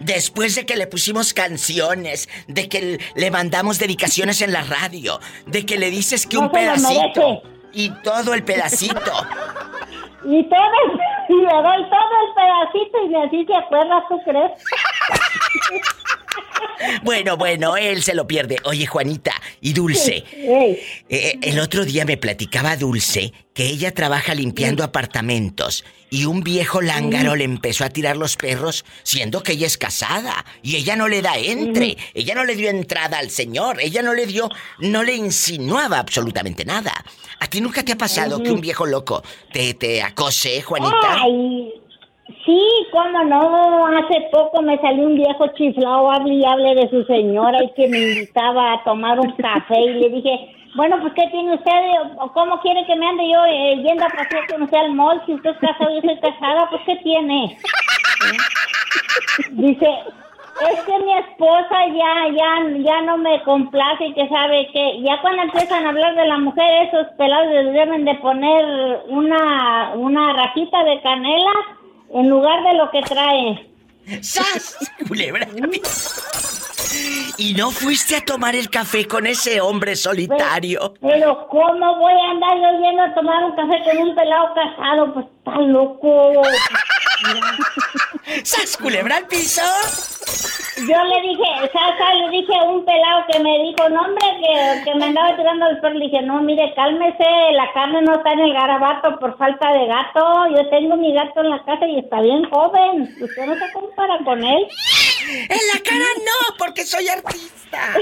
Después de que le pusimos canciones, de que le mandamos dedicaciones en la radio, de que le dices que un No pedacito. Y todo el pedacito. [LAUGHS] Y todo, y le doy todo el pedacito y así se acuerda, ¿tú crees? [LAUGHS] Bueno, bueno, él se lo pierde. Oye, Juanita y Dulce, Ey. eh, el otro día me platicaba Dulce que ella trabaja limpiando apartamentos y un viejo lángaro le empezó a tirar los perros siendo que ella es casada y ella no le da entre, ella no le dio entrada al señor, ella no le dio, no le insinuaba absolutamente nada. ¿A ti nunca te ha pasado que un viejo loco te, te acose, Juanita? Ay, sí, cómo no. Hace poco me salió un viejo chiflado, hable y hable de su señora y que me invitaba a tomar un café y le dije, bueno, pues ¿qué tiene usted? ¿O cómo quiere que me ande yo eh, yendo a pasear con usted al mall? Si usted es casado y yo soy casada, pues ¿qué tiene? Dice, es que mi esposa ya, ya, ya no me complace y que sabe que ya cuando empiezan a hablar de la mujer, esos pelados les deben de poner una, una rajita de canela en lugar de lo que trae. ¡Sas! Culebra. ¿Y no fuiste a tomar el café con ese hombre solitario? Pero ¿cómo voy a andar yo yendo a tomar un café con un pelado casado? Pues está loco. ¡Sas, culebra al piso! Yo le dije, Sasa, le dije a un pelado que me dijo, no hombre, que, que me andaba tirando el perro. Le dije, no, mire, cálmese, la carne no está en el garabato por falta de gato. Yo tengo mi gato en la casa y está bien joven. Usted no se compara con él. En la cara no, porque soy artista.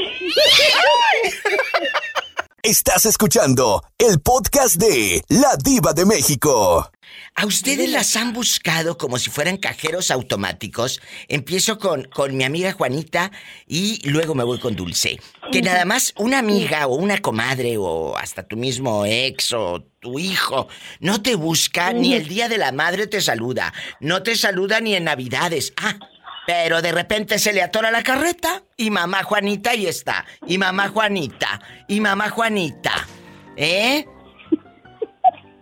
Estás escuchando el podcast de La Diva de México. ¿A ustedes las han buscado como si fueran cajeros automáticos? Empiezo con, con mi amiga Juanita y luego me voy con Dulce. Que nada más una amiga o una comadre o hasta tu mismo ex o tu hijo no te busca ni el día de la madre te saluda, no te saluda ni en navidades. Ah, pero de repente se le atora la carreta y mamá Juanita ahí está. Y mamá Juanita. Y mamá Juanita. ¿Eh?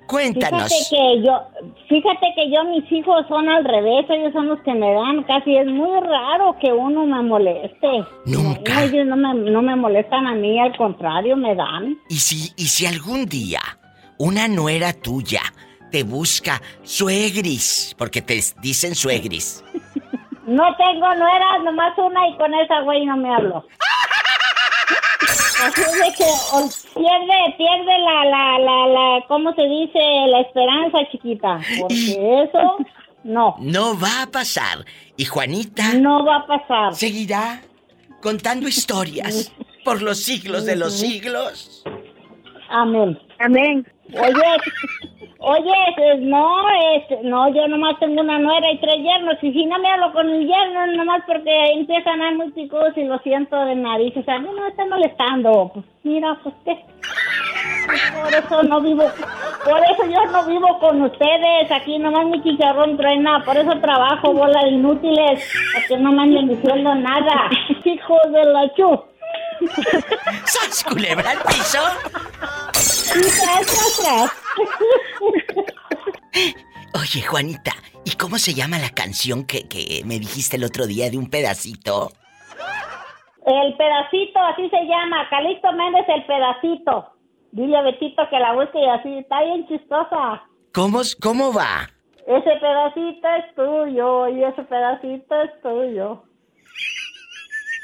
Cuéntanos. Fíjate que yo, fíjate que yo mis hijos son al revés, ellos son los que me dan, casi es muy raro que uno me moleste. Nunca. No, ellos no me, no me molestan a mí, al contrario, me dan. Y si, y si algún día una nuera tuya te busca suegris, porque te dicen suegris. [LAUGHS] No tengo nueras, nomás una y con esa güey no me hablo. [LAUGHS] Así de que o- pierde, pierde la, la, la, la, ¿cómo se dice? La esperanza, chiquita. Porque eso, no. No va a pasar. Y Juanita. No va a pasar. Seguirá contando historias por los siglos de los siglos. Amén. Amén. Oye, oye, pues, no, es, no, yo nomás tengo una nuera y tres yernos. Y si no me hablo con mi yerno, nomás porque empiezan a muy picudos y lo siento de nariz. O sea, no me está molestando. Pues mira, pues qué. Por eso no vivo, por eso yo no vivo con ustedes. Aquí nomás mi chicharrón truena. Por eso trabajo, bola de inútiles. Porque no me diciendo nada. [LAUGHS] Hijos de la chu. ¡Sas, culebra al piso! Oye, Juanita, ¿y cómo se llama la canción que, que me dijiste el otro día de un pedacito? El pedacito, así se llama. Calixto Méndez, el pedacito. Dile a Betito que la busque y así. Está bien chistosa. ¿Cómo, cómo va? Ese pedacito es tuyo y ese pedacito es tuyo. ¡Ándale! ¡Eso es tuyo,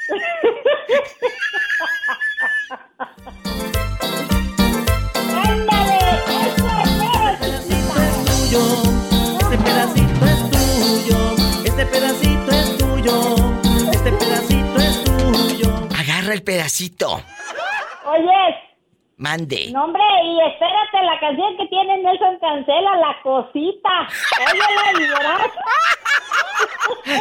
este pedacito es tuyo, este pedacito es tuyo, este pedacito es tuyo. Agarra el pedacito. Oye, Mande. no hombre, y espérate, la canción que tiene Nelson Cancela, La Cosita. Óyela y verás.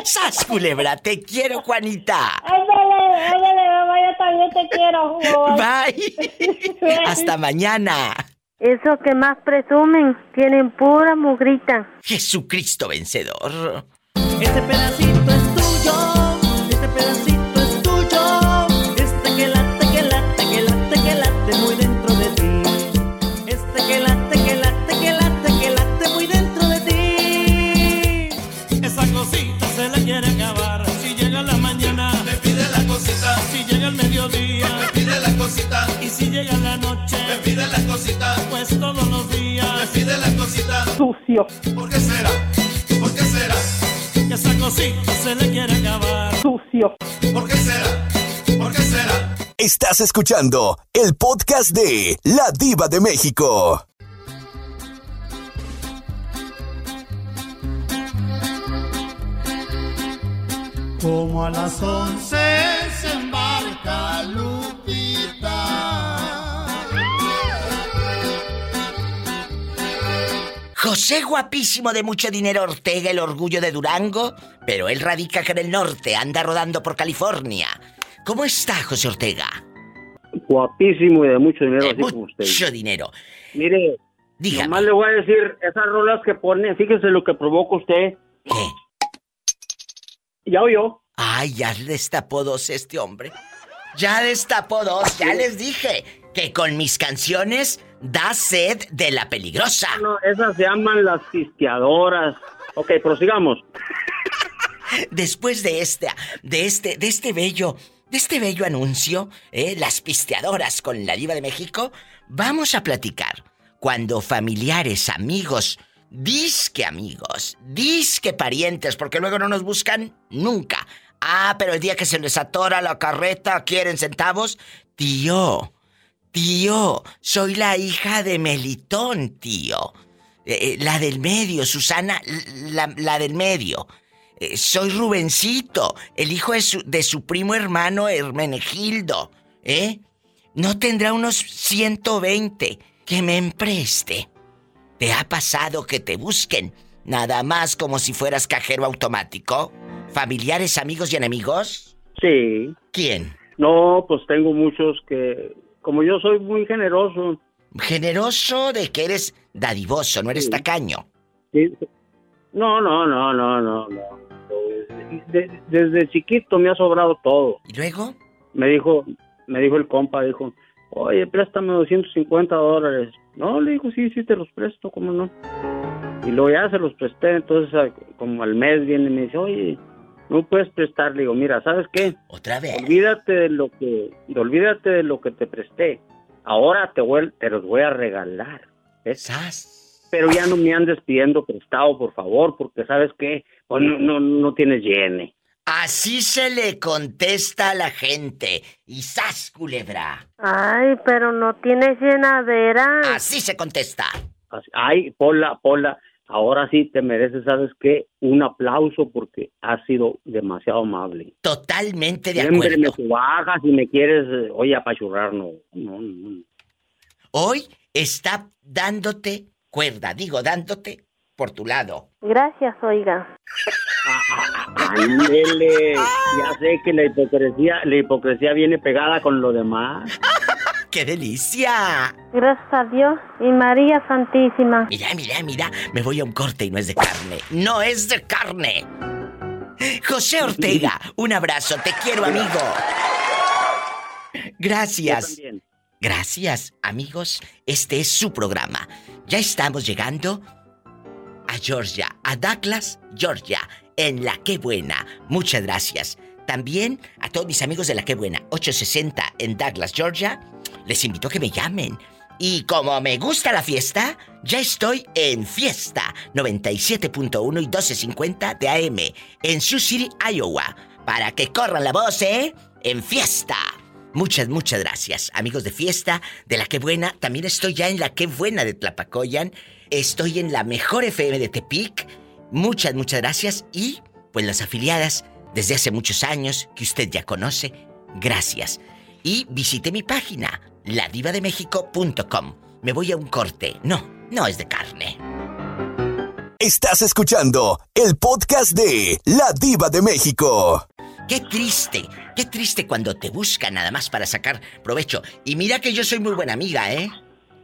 ¡Sas, culebra! Te quiero, Juanita. Ándale, ándale, mamá, yo también te quiero. Bye. Hasta mañana. Eso que más presumen, tienen pura mugrita. Jesucristo vencedor. Este pedacito es tuyo, este pedacito Mediodía, me pide la cosita. Y si llega la noche, me pide la cosita. Pues todos los días, me pide la cosita. Sucio. ¿Por qué será? ¿Por qué será? Que esa cosita se le quiere acabar. Sucio. ¿Por qué será? ¿Por qué será? Estás escuchando el podcast de La Diva de México. Como a las once se embarca José guapísimo de mucho dinero Ortega, el orgullo de Durango, pero él radica acá en el norte, anda rodando por California. ¿Cómo está José Ortega? Guapísimo y de mucho dinero, De así como usted. mucho dinero. Mire, nomás le voy a decir, esas rolas que pone, fíjese lo que provoca usted. Ya oyó. Ay, ya destapó dos este hombre. Ya destapó dos, ya les dije que con mis canciones da sed de la peligrosa. No, esas se llaman las pisteadoras. Ok, prosigamos. [LAUGHS] Después de este, de este, de este bello, de este bello anuncio, ¿eh? las pisteadoras con la diva de México, vamos a platicar cuando familiares, amigos, disque amigos, disque parientes, porque luego no nos buscan nunca. Ah, pero el día que se les atora la carreta, quieren centavos, tío, tío, soy la hija de Melitón, tío. Eh, eh, la del medio, Susana, la, la del medio. Eh, soy Rubencito, el hijo de su, de su primo hermano Hermenegildo. ¿Eh? No tendrá unos 120 que me empreste. ¿Te ha pasado que te busquen nada más como si fueras cajero automático? ¿Familiares, amigos y enemigos? Sí. ¿Quién? No, pues tengo muchos que, como yo soy muy generoso. Generoso de que eres dadivoso, no eres tacaño. sí. No, no, no, no, no, no. De- desde chiquito me ha sobrado todo. ¿Y luego? Me dijo, me dijo el compa, dijo, Oye, préstame 250 dólares. No, le digo, sí, sí, te los presto, ¿cómo no? Y luego ya se los presté, entonces como al mes viene y me dice, oye, no puedes prestar. Le digo, mira, ¿sabes qué? Otra vez. Olvídate de lo que, olvídate de lo que te presté. Ahora te, voy, te los voy a regalar. ¿ves? Pero ya no me andes pidiendo prestado, por favor, porque ¿sabes qué? Pues no, no, no tienes llene. Así se le contesta a la gente. Y sas, culebra. Ay, pero no tienes llenadera. Así se contesta. Así- Ay, Pola, Pola, ahora sí te mereces, ¿sabes qué? Un aplauso porque has sido demasiado amable. Totalmente de Siempre acuerdo. me bajas y me quieres, eh, oye, apachurrar, no, no, no. Hoy está dándote cuerda, digo, dándote por tu lado. Gracias, oiga. Ándele, ya sé que la hipocresía, la hipocresía viene pegada con lo demás. [LAUGHS] ¡Qué delicia! Gracias a Dios y María Santísima. Mira, mira, mira, me voy a un corte y no es de carne. No es de carne. José Ortega, un abrazo, te quiero, amigo. Gracias. Yo también. Gracias, amigos. Este es su programa. Ya estamos llegando a Georgia, a Douglas, Georgia, en La Qué Buena. Muchas gracias. También a todos mis amigos de La Qué Buena, 860 en Douglas, Georgia. Les invito a que me llamen. Y como me gusta la fiesta, ya estoy en Fiesta 97.1 y 1250 de AM en Sioux City, Iowa. Para que corran la voz, ¿eh? En Fiesta. Muchas, muchas gracias, amigos de fiesta, de la que buena. También estoy ya en la que buena de Tlapacoyan. Estoy en la mejor FM de Tepic. Muchas, muchas gracias. Y, pues, las afiliadas desde hace muchos años que usted ya conoce. Gracias. Y visite mi página, ladivademexico.com. Me voy a un corte. No, no es de carne. Estás escuchando el podcast de La Diva de México. Qué triste, qué triste cuando te buscan nada más para sacar provecho. Y mira que yo soy muy buena amiga, ¿eh?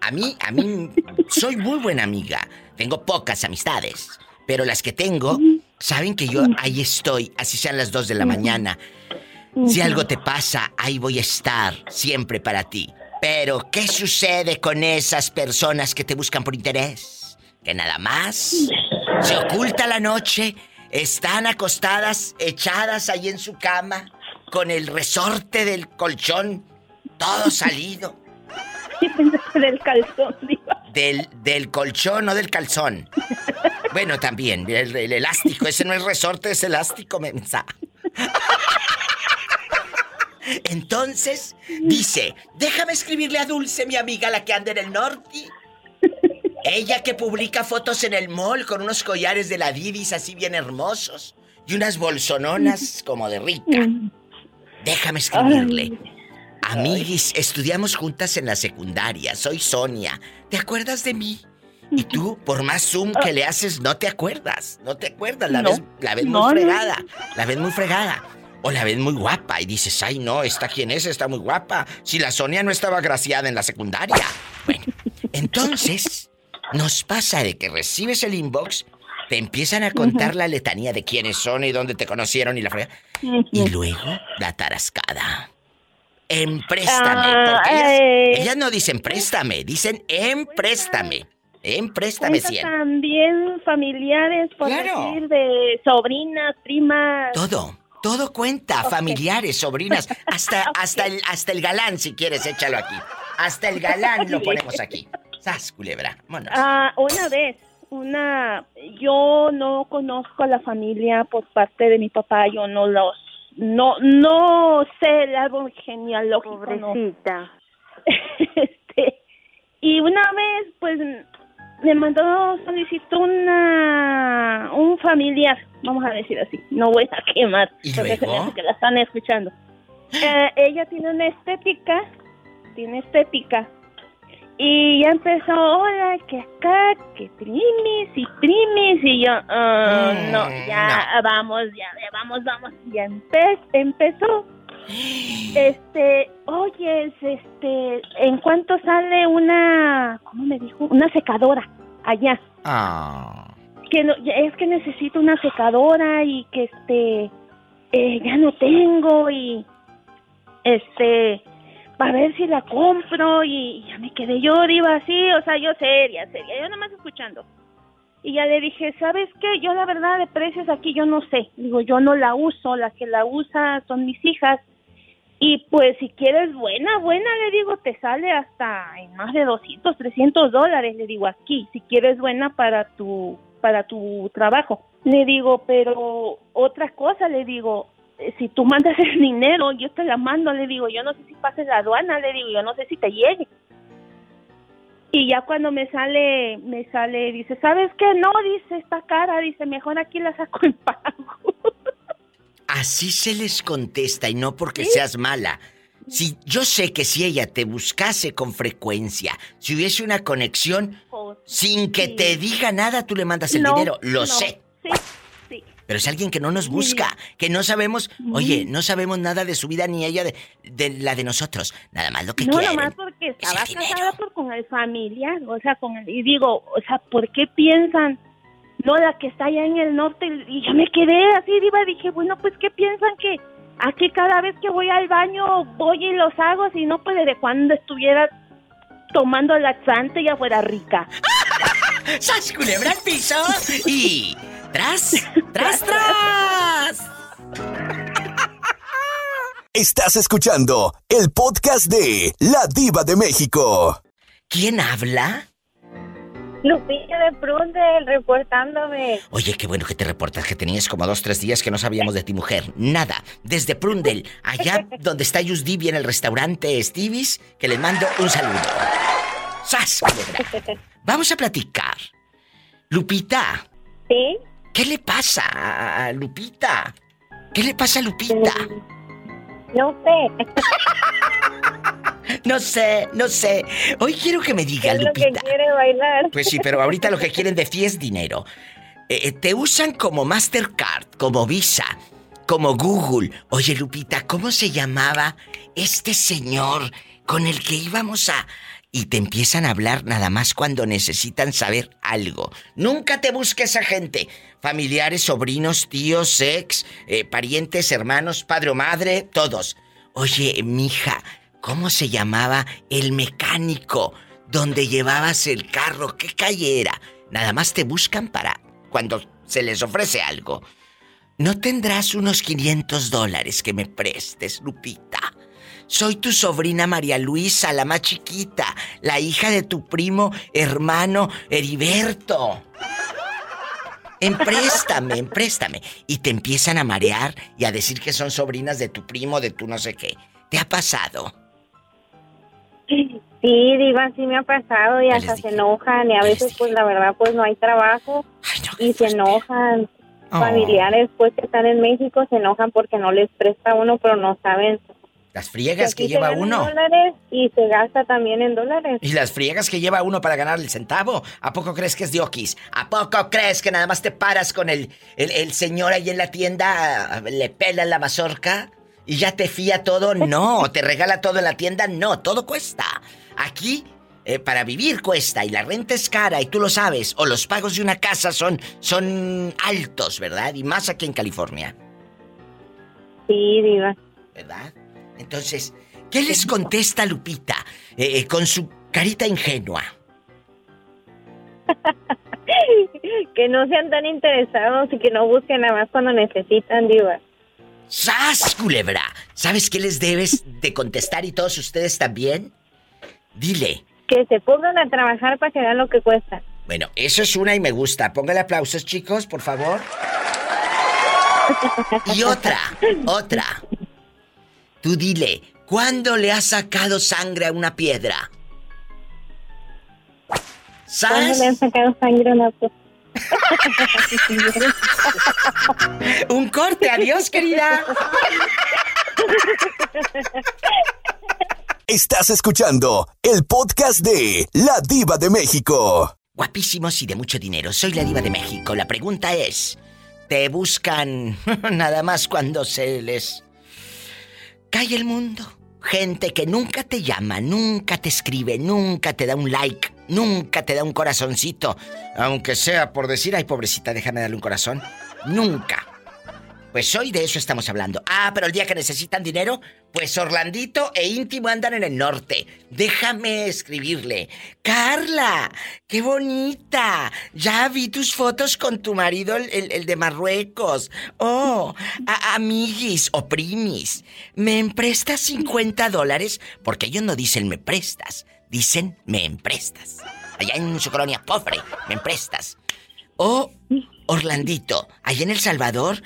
A mí, a mí, soy muy buena amiga. Tengo pocas amistades, pero las que tengo saben que yo ahí estoy, así sean las dos de la mañana. Si algo te pasa, ahí voy a estar, siempre para ti. Pero, ¿qué sucede con esas personas que te buscan por interés? Que nada más se oculta la noche, están acostadas, echadas ahí en su cama, con el resorte del colchón todo salido. [LAUGHS] del calzón, diva. Del, del colchón, no del calzón. Bueno, también, el, el elástico, ese no es resorte, es elástico, mensa. Entonces, dice, déjame escribirle a Dulce, mi amiga, la que anda en el norte. Ella que publica fotos en el mall con unos collares de la Didis así bien hermosos y unas bolsononas como de rica. Déjame escribirle. Amiguis, estudiamos juntas en la secundaria. Soy Sonia. ¿Te acuerdas de mí? Y tú, por más zoom que le haces, no te acuerdas. No te acuerdas. La No. ves, la ves No, muy fregada. La ves muy fregada. O la ves muy guapa y dices, ay no, ¿esta quién es? Está muy guapa. Si la Sonia no estaba graciada en la secundaria. Bueno, entonces nos pasa de que recibes el inbox, te empiezan a contar la letanía de quiénes son y dónde te conocieron y la fregada. Y luego la tarascada. Empréstame. Porque ellas, ellas no dicen préstame, dicen empréstame. Empréstame Cuenta 100. también familiares, por Claro. decir, de sobrinas, primas. Todo, todo cuenta, familiares, sobrinas, hasta, [LAUGHS] hasta, el, hasta el galán, si quieres, échalo aquí. Hasta el galán lo ponemos aquí. Sas, culebra. Ah, una vez, una, yo no conozco a la familia por parte de mi papá, yo no los, no, no sé el árbol genealógico, no. Pobrecita. [LAUGHS] Este, y una vez, pues, me mandó solicitud una, un familiar, vamos a decir así, no voy a quemar, ¿Y porque se me luego? hace que la están escuchando. Eh, ella tiene una estética, tiene estética, y ya empezó, hola, que acá, que primis y primis, y yo, ah, Mm, no, ya vamos, ya, ya vamos, vamos, ya empe- empezó. [GASPS] Este, oye, este, ¿en cuánto sale una, cómo me dijo? Una secadora allá. Ah. Que no, es que necesito una secadora y que este, eh, ya no tengo y, este, a ver si la compro y ya me quedé yo, diva, así, o sea, yo seria, seria, yo nomás escuchando. Y ya le dije, ¿sabes qué? Yo la verdad de precios aquí yo no sé. Digo, yo no la uso, las que la usan son mis hijas. Y pues si quieres buena, buena, le digo, te sale hasta en más de 200, 300 dólares, le digo, aquí, si quieres buena para tu, para tu trabajo. Le digo, pero otra cosa, le digo, eh, si tú mandas [LAUGHS] el dinero, yo te la mando, le digo, yo no sé si pases la aduana, le digo, yo no sé si te llegue. Y ya cuando me sale, me sale, dice, ¿sabes qué? No, dice, está cara, dice, mejor aquí la saco en pago. [LAUGHS] Así se les contesta y no porque seas mala. Si yo sé que si ella te buscase con frecuencia, si hubiese una conexión, sin que te diga nada, tú le mandas el No, dinero. Lo no. sé. Sí, sí. Pero es alguien que no nos busca, que no sabemos, oye, no sabemos nada de su vida ni ella de, de la de nosotros. Nada más lo que no, quieren. nomás porque estaba casada por, con el familiar, o sea, con el, y digo, o sea, ¿por qué piensan? No, la que está allá en el norte, y yo me quedé así, diva, dije, bueno, pues, ¿qué piensan que aquí cada vez que voy al baño voy y los hago, si no, pues, desde cuando estuviera tomando laxante ya fuera rica? [LAUGHS] ¡Sas culebra al piso! Y... ¡Tras! ¡Tras, tras! Estás escuchando el podcast de La Diva de México. ¿Quién habla? Lupilla de Prundel reportándome. Oye, qué bueno que te reportas que tenías como dos, tres días que no sabíamos de ti, mujer. Nada. Desde Prundel, allá [LAUGHS] donde está Yusdivi en el restaurante Stevie's, que le mando un saludo. ¡Sas! Vamos a platicar. Lupita. ¿Sí? ¿Qué le pasa a Lupita? ¿Qué le pasa a Lupita? No sé. [LAUGHS] No sé, no sé. Hoy quiero que me diga, Es lo que Lupita. quiere bailar. Pues sí, pero ahorita lo que quieren de ti es dinero. Eh, eh, te usan como Mastercard, como Visa, como Google. Oye, Lupita, ¿cómo se llamaba este señor con el que íbamos a... Y te empiezan a hablar nada más cuando necesitan saber algo. Nunca te busques a gente. Familiares, sobrinos, tíos, ex, eh, parientes, hermanos, padre o madre, todos. Oye, mija, ¿cómo se llamaba el mecánico donde llevabas el carro? ¿Qué calle era? Nada más te buscan para cuando se les ofrece algo. ¿No tendrás unos 500 dólares que me prestes, Lupita? Soy tu sobrina María Luisa, la más chiquita, la hija de tu primo hermano Heriberto. Empréstame, empréstame. Y te empiezan a marear y a decir que son sobrinas de tu primo, de tu no sé qué. ¿Te ha pasado? Sí, Diva, sí me ha pasado y hasta se enojan y a veces pues la verdad pues no hay trabajo y se enojan. Oh. Familiares pues que están en México se enojan porque no les presta uno pero no saben Las friegas que lleva uno. dólares y se gasta también en dólares. Y las friegas que lleva uno para ganar el centavo. ¿A poco crees que es diokis? ¿A poco crees que nada más te paras con el, el, el señor ahí en la tienda, le pelas la mazorca y ya te fía todo? [LAUGHS] No, te regala todo en la tienda. No, todo cuesta. Aquí, eh, para vivir cuesta y la renta es cara y tú lo sabes. O los pagos de una casa son, son altos, ¿verdad? Y más aquí en California. Sí, Diva. ¿Verdad? Entonces, ¿qué les contesta Lupita eh, eh, con su carita ingenua? [LAUGHS] que no sean tan interesados y que no busquen nada más cuando necesitan, Diva. ¡Sas, culebra! ¿Sabes qué les debes de contestar y todos ustedes también? Dile. Que se pongan a trabajar para que vean lo que cuesta. Bueno, eso es una y me gusta. Póngale aplausos, chicos, por favor. Y otra, otra. Tú dile, ¿cuándo le has sacado sangre a una piedra? ¿Cuándo ¿Sas? le han sacado sangre a una pe- Un corte, adiós, querida. Estás escuchando el podcast de La Diva de México. Guapísimos y de mucho dinero. Soy la diva de México. La pregunta es, ¿te buscan [LAUGHS] nada más cuando se les cae el mundo? Gente que nunca te llama, nunca te escribe, nunca te da un like, nunca te da un corazoncito. Aunque sea por decir, ay pobrecita, déjame darle un corazón. Nunca. Pues hoy de eso estamos hablando. Ah, pero el día que necesitan dinero, pues Orlandito e íntimo andan en el norte. Déjame escribirle. Carla, qué bonita. Ya vi tus fotos con tu marido, el, el- de Marruecos. Oh, amiguis o primis. ¿Me emprestas 50 dólares? Porque ellos no dicen me prestas, dicen me emprestas. Allá en su colonia pobre, me emprestas. O Orlandito, allá en El Salvador,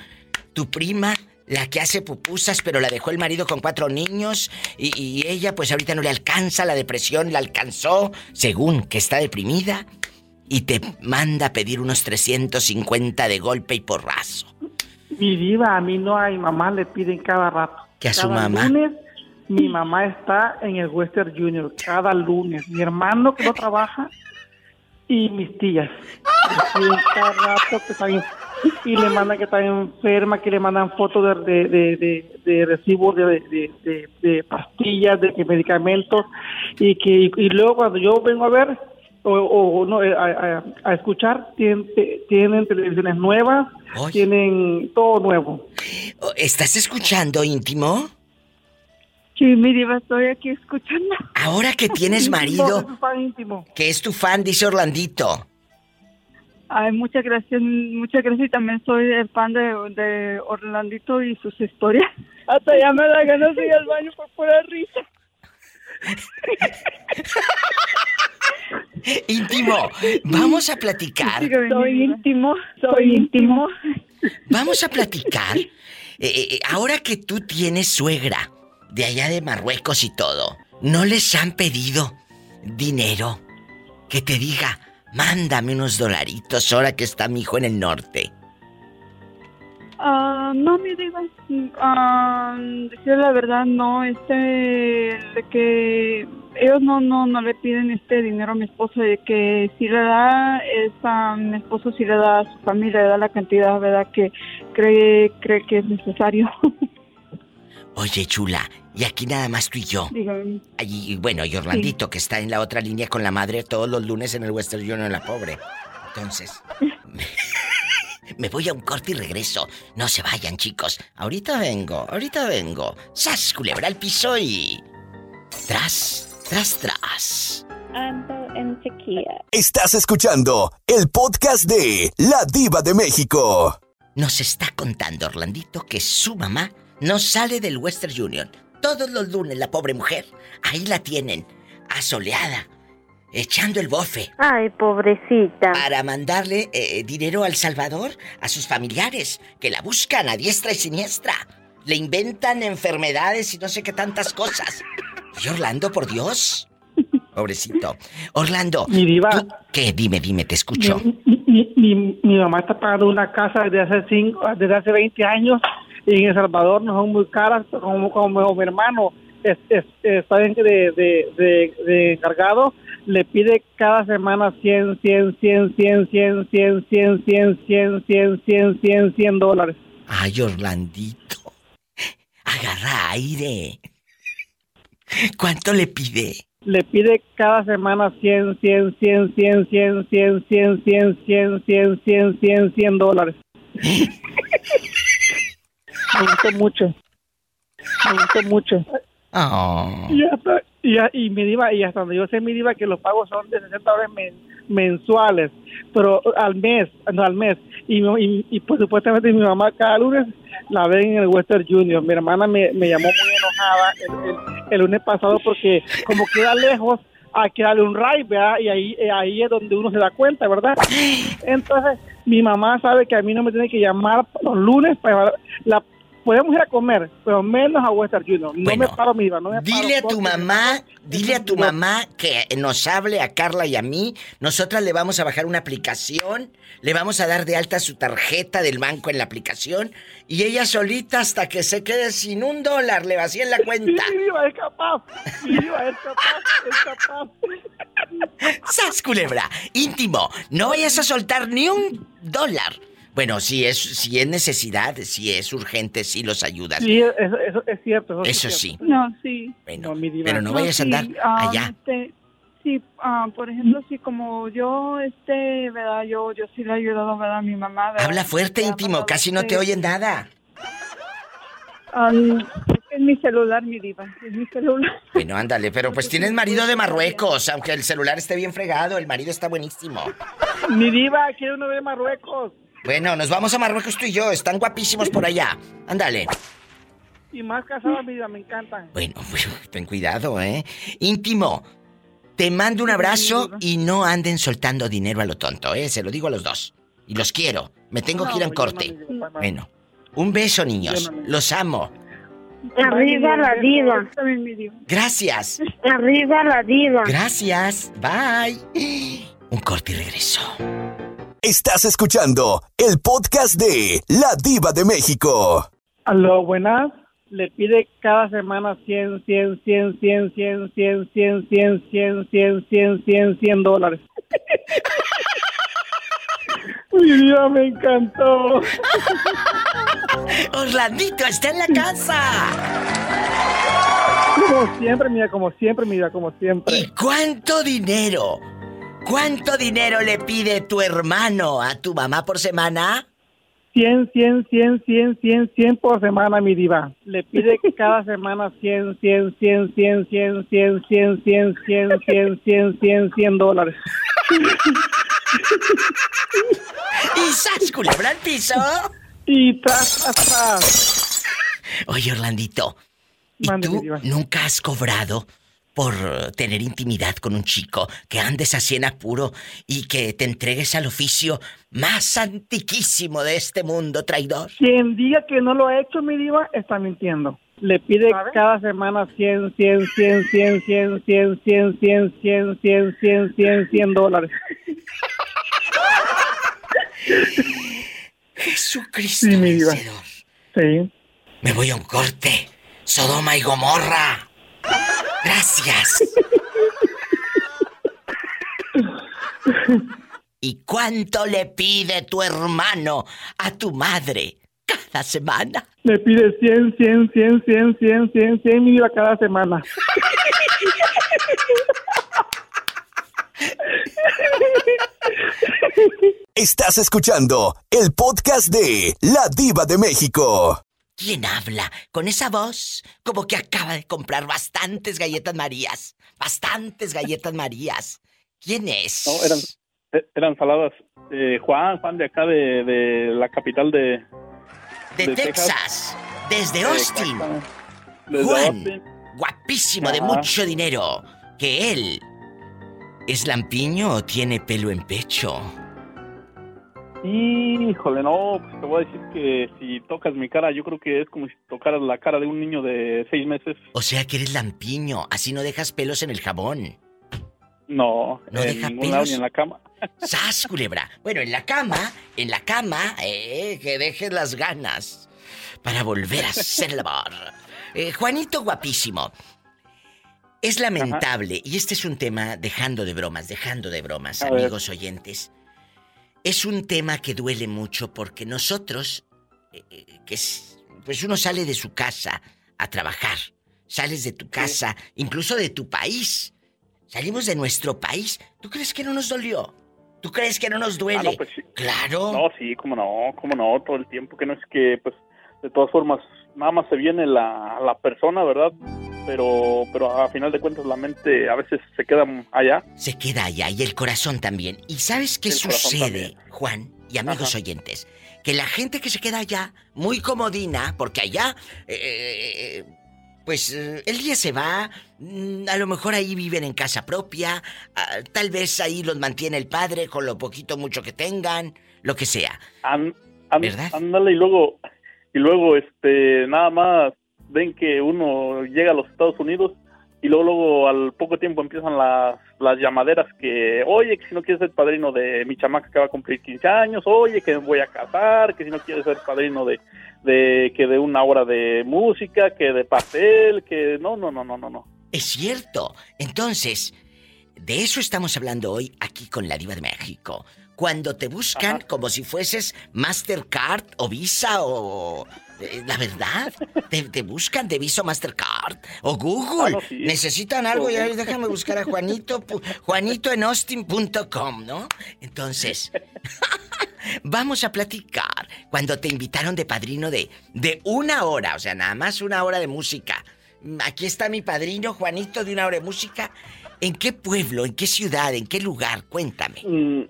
tu prima, la que hace pupusas, pero la dejó el marido con cuatro niños, y, y ella pues ahorita no le alcanza, la depresión la alcanzó, según que está deprimida, y te manda a pedir unos 350 de golpe y porrazo. Mi diva, a mí no a mi mamá le piden cada rato. ¿Que a su Cada mamá? lunes, mi mamá está en el Western Junior, cada lunes. Mi hermano que no trabaja y mis tías. [LAUGHS] Cada rato que están y le mandan que está enferma, que le mandan fotos de, de, de, de- de recibos de, de, de- de pastillas, de medicamentos, y que y luego cuando yo vengo a ver o, o no, eh, a, a- a escuchar, tienen, tienen televisiones nuevas, tienen todo nuevo. Oh, ¿Estás escuchando, íntimo? Sí, mi diva, estoy aquí escuchando. Ahora que tienes [LAUGHS] marido, fan íntimo. que es tu fan, dice Orlandito. Ay, muchas gracias, muchas gracias. Y también soy el fan de, de Orlandito y sus historias. [LAUGHS] Hasta ya me da ganas de ir al baño por pura risa. [LAUGHS] Íntimo, vamos a platicar. Soy íntimo, soy íntimo. Vamos a platicar. Eh, eh, ahora que tú tienes suegra de allá de Marruecos y todo, ¿no les han pedido dinero? Que te diga, mándame unos dolaritos ahora que está mi hijo en el norte. Ah, no, mi diva. Ah, decir la verdad, no. Este, de que ellos no, no, no le piden este dinero a mi esposo, de que si le da, es a mi esposo si le da a su familia, le da la cantidad, ¿verdad? Que cree, cree que es necesario. [LAUGHS] Oye, chula, y aquí nada más tú y yo. Dígame. Allí, bueno, y Orlandito, que está en la otra línea con la madre todos los lunes en el Western Union, la pobre. Entonces, [LAUGHS] me voy a un corte y regreso. No se vayan, chicos. Ahorita vengo, ahorita vengo. ¡Sas, culebra al piso y... Tras, tras, tras. Ando en sequía. Estás escuchando el podcast de La Diva de México. Nos está contando Orlandito que su mamá no sale del Western Union. Todos los lunes la pobre mujer, ahí la tienen, asoleada, echando el bofe. Ay, pobrecita. Para mandarle eh, dinero al Salvador, a sus familiares, que la buscan a diestra y siniestra. Le inventan enfermedades y no sé qué tantas cosas. Y Orlando, por Dios. Pobrecito. Orlando. Mi diva. ¿tú ¿Qué? Dime, dime, te escucho. Mi, mi, mi- mi mamá está pagando una casa desde hace cinco, desde hace 20 años y en El Salvador no son muy caras, como, como mi hermano es, es- está de, de, de, de encargado, le pide cada semana 100, 100, 100, 100, 100, 100, 100, 100, 100, 100, 100, 100, 100 dólares. Ay, Orlandito. Agarra aire. ¿Cuánto le pide? Le pide cada semana 100, 100, 100, 100, 100, 100, 100, 100, 100, 100, 100, 100, 100 dólares. Me gustó mucho. Me gustó mucho. Oh. Y, hasta, y, y mi diva, y hasta donde yo sé, mi diva, que los pagos son de 60 dólares men- mensuales, pero al mes, no al mes. Y, y, y, pues supuestamente mi mamá cada lunes la ven en el Western Junior. Mi hermana me, me llamó muy enojada el, el- el lunes pasado porque como queda lejos, hay que darle un ride, ¿verdad? Y ahí, eh, ahí es donde uno se da cuenta, ¿verdad? [GASPS] Entonces, mi mamá sabe que a mí no me tiene que llamar los lunes para llevar la... Podemos ir a comer, pero menos a Western Junior. No me paro, mi no me paro. Dile a tu mamá, dile a tu mamá que nos hable a Carla y a mí. Nosotras le vamos a bajar una aplicación, le vamos a dar de alta su tarjeta del banco en la aplicación y ella solita hasta que se quede sin un dólar le vacían la cuenta. Sí, diva, es capaz. Diva, es capaz, es capaz. [LAUGHS] ¡Sas, culebra! Íntimo, no vayas a soltar ni un dólar. Bueno, si es, si es necesidad, si es urgente, sí los ayudas. Sí, eso, eso es cierto. Eso es sí. No, sí. Bueno, pero no vayas a andar ah, allá. este, sí, ah, por ejemplo, sí, como yo, este, ¿verdad? Yo, yo sí le he ayudado, ¿verdad? A mi mamá, ¿verdad? Habla fuerte, íntimo, casi no te oyen nada. Um, es mi celular, mi diva. Es mi celular. Bueno, ándale, pero pues tienes marido de Marruecos, aunque el celular esté bien fregado, el marido está buenísimo. Mi diva, quiero uno de Marruecos. Bueno, nos vamos a Marruecos tú y yo, están guapísimos por allá. Ándale. Y más casadas, mi diva, me encantan. Bueno, ten cuidado, ¿eh? Íntimo, te mando un abrazo y no anden soltando dinero a lo tonto, ¿eh? Se lo digo a los dos. Y los quiero. Me tengo que ir a un corte. Bueno, un beso, niños. Los amo. Arriba la diva. Gracias. Arriba la diva. Gracias. Bye. Un corte y regreso. Estás escuchando el podcast de La Diva de México. Aló, buenas. Le pide cada semana 100, 100, 100, 100, 100, 100, 100, 100, 100, 100, 100, 100, 100 dólares. Mi vida me encantó. Orlandito está en la casa. Como siempre, mira, como siempre, mira, como siempre. ¿Y cuánto dinero? ¿Cuánto dinero le pide tu hermano a tu mamá por semana? 100, 100, 100, 100, 100, 100 por semana, mi diva. Le pide que cada semana 100, 100, 100, 100, 100, 100, 100, 100, 100, 100, 100, 100, 100 dólares. ¿Y sas culebra al piso? Y tras, tras, tras. Oye, Orlandito, ¿y tú nunca has cobrado por tener intimidad con un chico, que andes así en apuro y que te entregues al oficio más antiquísimo de este mundo, traidor? Quien diga que no lo ha hecho, mi diva, está mintiendo. Le pide cada semana 100, 100, 100, 100, 100, 100, 100, 100, 100, 100, 100, 100, 100 dólares. Jesucristo Sí, mi diva. Sí. Me voy a un corte. Sodoma y Gomorra. Gracias. ¿Y cuánto le pide tu hermano a tu madre cada semana? Le pide 100, 100, 100, 100, 100, 100, 100 mi diva cada semana. Estás escuchando el podcast de La Diva de México. ¿Quién habla con esa voz? Como que acaba de comprar bastantes galletas Marías. Bastantes galletas Marías. ¿Quién es? No, eran, eh, eran saladas. Eh, Juan, Juan de acá de, de la capital de... De, de Texas. Desde Austin. Exactamente. Desde Juan. Austin. Guapísimo, de mucho dinero. Que él. ¿Es lampiño o tiene pelo en pecho? Híjole, no, pues te voy a decir que si tocas mi cara, yo creo que es como si tocaras la cara de un niño de seis meses. O sea que eres lampiño, así no dejas pelos en el jabón. No, ¿No en deja ningún lado pelos? ni en la cama. [LAUGHS] ¡Sas, culebra! Bueno, en la cama, en la cama, eh, que dejes las ganas para volver a ser el amor. Eh, Juanito guapísimo. Es lamentable, y este es un tema, dejando de bromas, dejando de bromas, A ver. amigos oyentes. Es un tema que duele mucho porque nosotros, eh, eh, que es- pues uno sale de su casa a trabajar, sales de tu casa, incluso de tu país. Salimos de nuestro país. ¿Tú crees que no nos dolió? ¿Tú crees que no nos duele? Ah, no, pues sí. Claro. No, sí, cómo no, cómo no, todo el tiempo, que no es que, pues, de todas formas, nada más se viene la, la persona, ¿verdad? Pero, pero a final de cuentas la mente a veces se queda allá. Se queda allá y el corazón también. ¿Y sabes qué El sucede. Juan y amigos oyentes? Que la gente que se queda allá, muy comodina, porque allá, eh, pues eh, el día se va, mm, a lo mejor ahí viven en casa propia, ah, tal vez ahí los mantiene el padre con lo poquito mucho que tengan, lo que sea. An- an- ¿Verdad? Ándale y luego, y luego, este, nada más ven que uno llega a los Estados Unidos y luego, luego al poco tiempo empiezan las, las llamaderas que, oye, que si no quieres ser padrino de mi chamaca que va a cumplir 15 años, oye, que me voy a casar, que si no quieres ser padrino de, de, que de una hora de música, que de pastel, que no, no, no, no, no, no. Es cierto. Entonces, de eso estamos hablando hoy aquí con la Diva de México. Cuando te buscan como si fueses Mastercard o Visa o... eh, La verdad, te, te buscan de Visa o Mastercard o Google. Ah, no, sí. Necesitan algo y ahí déjame buscar a Juanito, Juanito en Austin.com, ¿no? Entonces, [LAUGHS] Vamos a platicar cuando te invitaron de padrino de, de una hora, o sea, nada más una hora de música. Aquí está mi padrino Juanito de una hora de música. ¿En qué pueblo, en qué ciudad, en qué lugar? Cuéntame. Mm,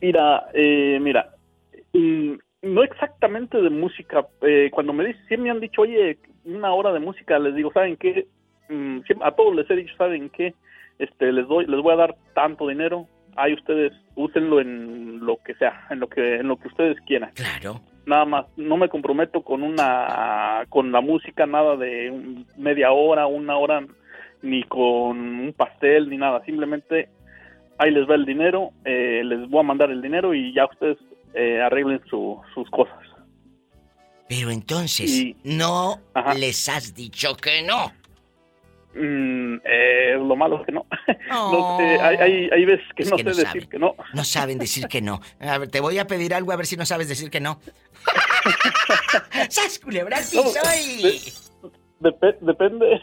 mira, eh, mira, mm, no exactamente de música. eh, cuando me dicen, siempre me han dicho, oye, una hora de música, les digo, ¿saben qué? Mm, a todos les he dicho, ¿saben qué? Este, les doy, les voy a dar tanto dinero. Ahí ustedes úsenlo en lo que sea, en lo que, en lo que ustedes quieran. Claro. Nada más, no me comprometo con una, con la música, nada de media hora, una hora, ni con un pastel, ni nada. Simplemente ahí les va el dinero, eh, les voy a mandar el dinero y ya ustedes eh, arreglen su- sus cosas. Pero entonces, Y- no Ajá. les has dicho que no. Mm, eh, lo malo es que no. [LAUGHS] Oh. No sé, hay, hay, hay veces que Es no que sé no decir saben. que no. No saben decir que no. A ver, te voy a pedir algo a ver si no sabes decir que no. [LAUGHS] [LAUGHS] ¡Sas, culebra, sí No, soy! Dep- depende.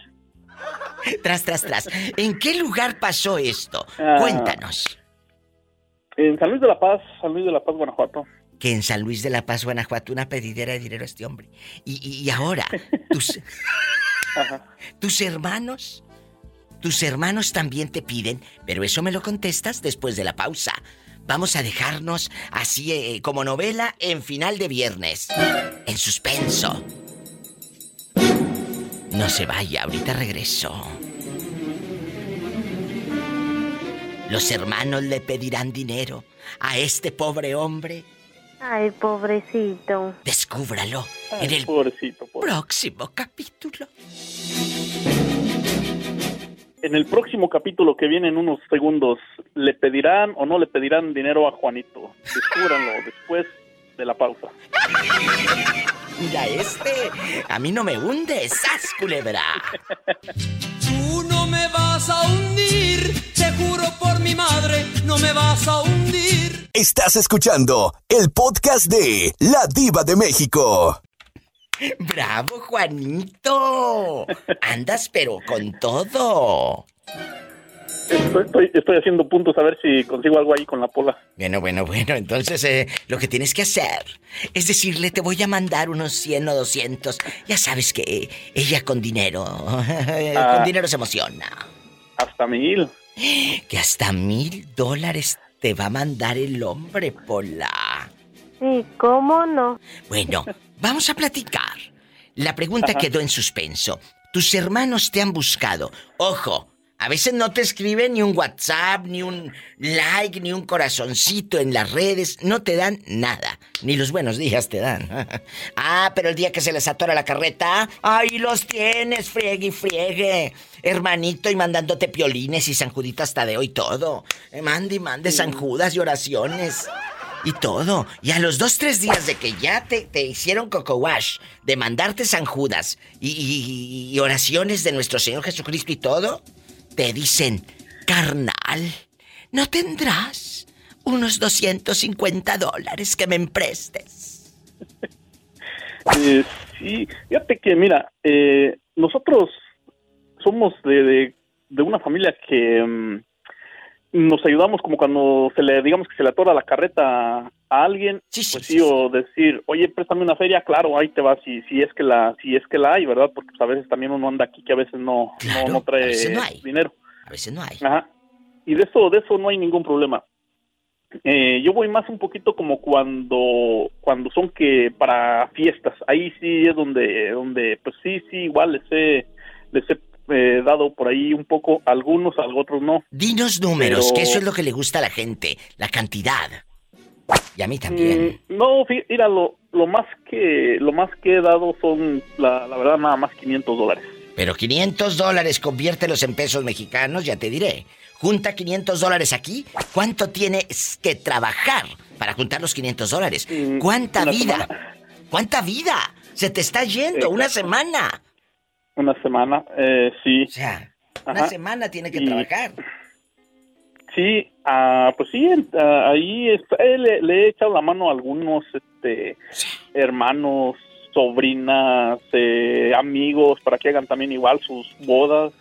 Tras, tras, tras. ¿En qué lugar pasó esto? Ah. Cuéntanos. En San Luis de la Paz, San Luis de la Paz, Guanajuato. Que en San Luis de la Paz, Guanajuato, una pedidera de dinero a este hombre. Y, y- y ahora, [LAUGHS] tus, tus hermanos, tus hermanos también te piden, pero eso me lo contestas después de la pausa. Vamos a dejarnos así eh, como novela en final de viernes. En suspenso. No se vaya, ahorita regreso. Los hermanos le pedirán dinero a este pobre hombre. Ay, pobrecito. Descúbralo en el pobrecito, próximo capítulo. En el próximo capítulo que viene en unos segundos, ¿le pedirán o no le pedirán dinero a Juanito? Descúbranlo después de la pausa. Mira este, a mí no me hunde, sas culebra. Tú no me vas a hundir, te juro por mi madre, no me vas a hundir. Estás escuchando el podcast de La Diva de México. Bravo, Juanito. Andas pero con todo. Estoy, estoy- estoy haciendo puntos a ver si consigo algo ahí con la pola. Bueno, bueno, bueno, entonces eh, lo que tienes que hacer es decirle, te voy a mandar unos 100 o 200. Ya sabes que ella con dinero, [LAUGHS] Ah. con dinero se emociona. Hasta mil. Que hasta mil dólares te va a mandar el hombre, Pola. Sí, ¿cómo no? Bueno, [LAUGHS] vamos a platicar. La pregunta Ajá. quedó en suspenso. Tus hermanos te han buscado. Ojo, a veces no te escriben ni un WhatsApp, ni un like, ni un corazoncito en las redes. No te dan nada. Ni los buenos días te dan. [LAUGHS] ah, pero el día que se les atora la carreta, ahí los tienes, friegue y friegue. Hermanito, y mandándote piolines y San Judito hasta de hoy todo. Eh, Mande y mande San Judas y oraciones. Y todo. Y a los dos, tres días de que ya te, te hicieron coco wash, de mandarte San Judas y, y- y oraciones de nuestro Señor Jesucristo y todo, te dicen, carnal, ¿no tendrás unos 250 dólares que me emprestes? Eh, sí, fíjate que, mira, eh, nosotros somos de, de, de una familia que mm, nos ayudamos como cuando se le, digamos que se le atora la carreta a alguien, pues sí, o decir, oye, préstame una feria, claro, ahí te va, si, si es que la, si es que la hay, ¿verdad? Porque pues, a veces también uno anda aquí que a veces no, no, no trae a veces no hay. dinero. A veces no hay. Ajá. Y de eso, de eso no hay ningún problema. Eh, yo voy más un poquito como cuando cuando son que para fiestas. Ahí sí es donde donde pues sí sí igual les he les he eh, dado por ahí un poco algunos, otros no. Dinos números, Pero- que eso es lo que le gusta a la gente, la cantidad. Y a mí también. Mm, no, fí- mira lo lo más que lo más que he dado son la, la verdad nada más 500 dólares. Pero 500 dólares, conviértelos en pesos mexicanos, ya te diré. Junta 500 dólares aquí. ¿Cuánto tienes que trabajar para juntar los 500 dólares? ¿Cuánta una vida? ¿Cuánta vida? Se te está yendo, una semana. Una semana, eh, sí. O sea, Una Ajá. semana tiene que Y- trabajar. Sí, ah, pues sí, ah, ahí está, eh, le, le he echado la mano a algunos este, hermanos, sobrinas, eh, amigos, para que hagan también igual sus bodas.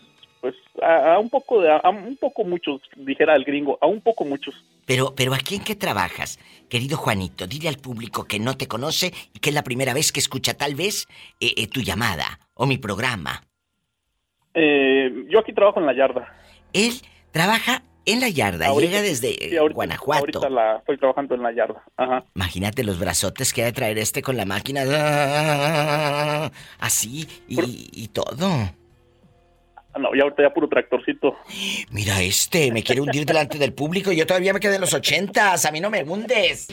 Pues a, a un poco, de, a un poco muchos, dijera el gringo, a un poco muchos. Pero, pero ¿aquí en qué trabajas? Querido Juanito, dile al público que no te conoce y que es la primera vez que escucha tal vez eh, eh, tu llamada o mi programa. Eh, yo aquí trabajo en la yarda. Él trabaja en la yarda, Ahorita- llega desde sí, ahorita- Guanajuato. Ahorita la, estoy trabajando en la yarda. Ajá. Imagínate los brazotes que ha de traer este con la máquina. Así y, y todo. No, ya ahorita ya puro tractorcito. Mira este, me quiere hundir delante del público. Yo todavía me quedé en los ochentas. A mí no me hundes.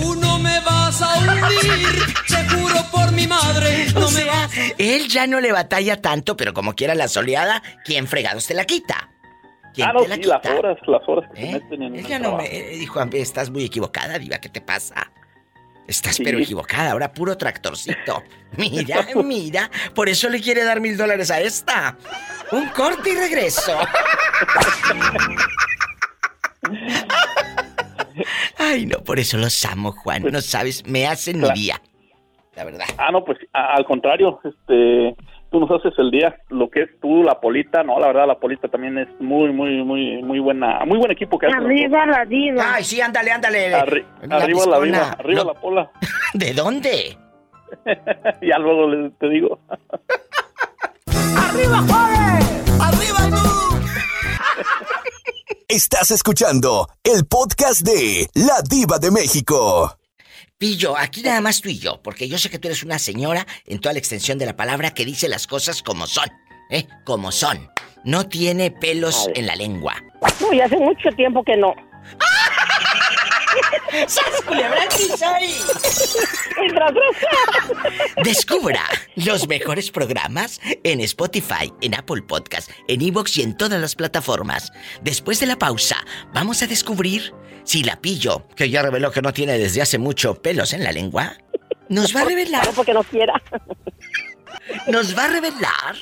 Tú no me vas a hundir, te juro por mi madre. No O me sea, vas a... él ya no le batalla tanto, pero como quiera la soleada, ¿quién fregados te la quita? ¿Quién Ah, no, te la sí, quita? las horas, las horas que ¿Eh? se meten en Él ya no me eh, dijo, estás muy equivocada, diva, ¿qué te pasa? Estás Sí. pero equivocada, ahora puro tractorcito. [LAUGHS] Mira, mira, por eso le quiere dar mil dólares a esta. Un corte y regreso. [LAUGHS] Ay, no, por eso los amo, Juan. No sabes, me hacen mi Claro. día. La verdad. Ah, no, pues a- al contrario, este, tú nos haces el día, lo que es tú, la Polita, no, la verdad, la Polita también es muy, muy, muy, muy buena, muy buen equipo que hace. Arriba la diva. Ay, sí, ándale, ándale. Arri- La arriba la diva, arriba No. la Pola. [LAUGHS] ¿De dónde? [LAUGHS] ya luego les- te digo. [LAUGHS] ¡Arriba, Juárez! ¡Arriba tú! Estás escuchando el podcast de La Diva de México. Pillo, aquí nada más tú y yo, porque yo sé que tú eres una señora en toda la extensión de la palabra que dice las cosas como son, ¿eh? Como son. No tiene pelos en la lengua. No, y hace mucho tiempo que no. ¡Sas, culebra, Descubra los mejores programas en Spotify, en Apple Podcast, en Evox y en todas las plataformas. Después de la pausa, vamos a descubrir si la pillo, que ya reveló que no tiene desde hace mucho pelos en la lengua, nos va a revelar. No porque no quiera. Nos va a revelar,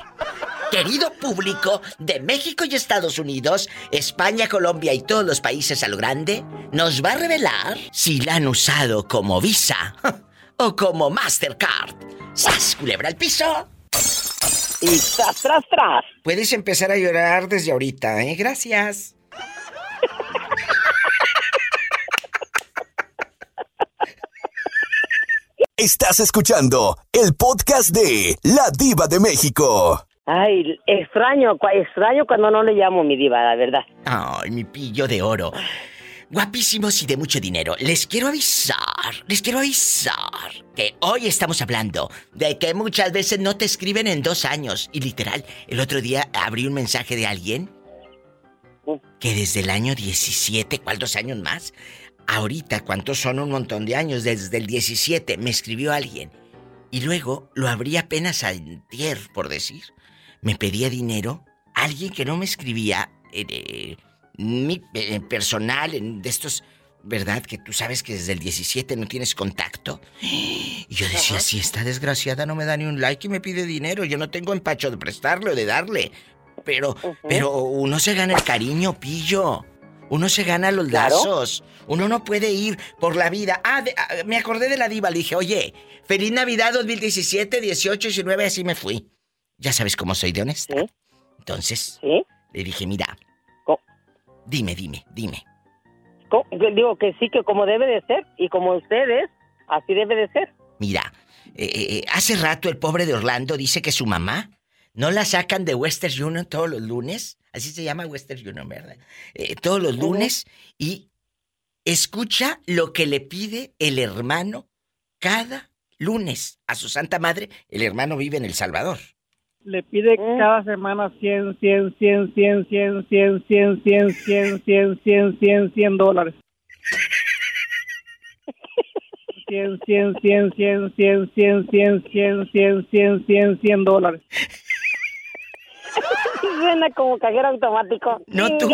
querido público de México y Estados Unidos, España, Colombia y todos los países a lo grande, nos va a revelar si la han usado como Visa [LAUGHS] o como Mastercard. ¡Sas, culebra al piso! Y tras, tras, tras. Puedes empezar a llorar desde ahorita, ¿eh? Gracias. [LAUGHS] Estás escuchando el podcast de La Diva de México. Ay, extraño, extraño cuando no le llamo mi diva, la verdad. Ay, mi pillo de oro. Guapísimos y de mucho dinero. Les quiero avisar, les quiero avisar que hoy estamos hablando de que muchas veces no te escriben en dos años. Y literal, el otro día abrí un mensaje de alguien que desde el año 17, ¿cuál dos años más? Ahorita, ¿cuántos son un montón de años? Desde el 17 me escribió alguien. Y luego lo abrí apenas antier, por decir. Me pedía dinero. Alguien que no me escribía eh, eh, mi eh, personal, en- de estos, ¿verdad? Que tú sabes que desde el 17 no tienes contacto. Y yo decía, si esta desgraciada no me da ni un like y me pide dinero, yo no tengo empacho de prestarle o de darle. Pero, pero uno se gana el cariño, pillo. Uno se gana los Claro. lazos. Uno no puede ir por la vida. Ah, de- ah, me acordé de la diva. Le dije, oye, feliz Navidad 2017, 18, 19, así me fui. Ya sabes cómo soy de honesta. Entonces, le dije, mira. Dime, dime, dime. Yo Digo que sí, que como debe de ser. Y como usted es, así debe de ser. Mira, eh, eh, hace rato el pobre de Orlando dice que su mamá no la sacan de Western Union todos los lunes. Así se llama Western Union, ¿verdad? Eh, todos los lunes y escucha lo que le pide el hermano cada lunes a su santa madre. El hermano vive en El Salvador. Le pide cada semana 100, 100, 100, 100, 100, 100, 100, 100, 100, 100, 100, 100, 100 dólares. 100, 100, 100, 100, 100, 100, 100, 100, 100, 100, 100, 100 dólares. Suena como cajero automático. No, tú. [LAUGHS]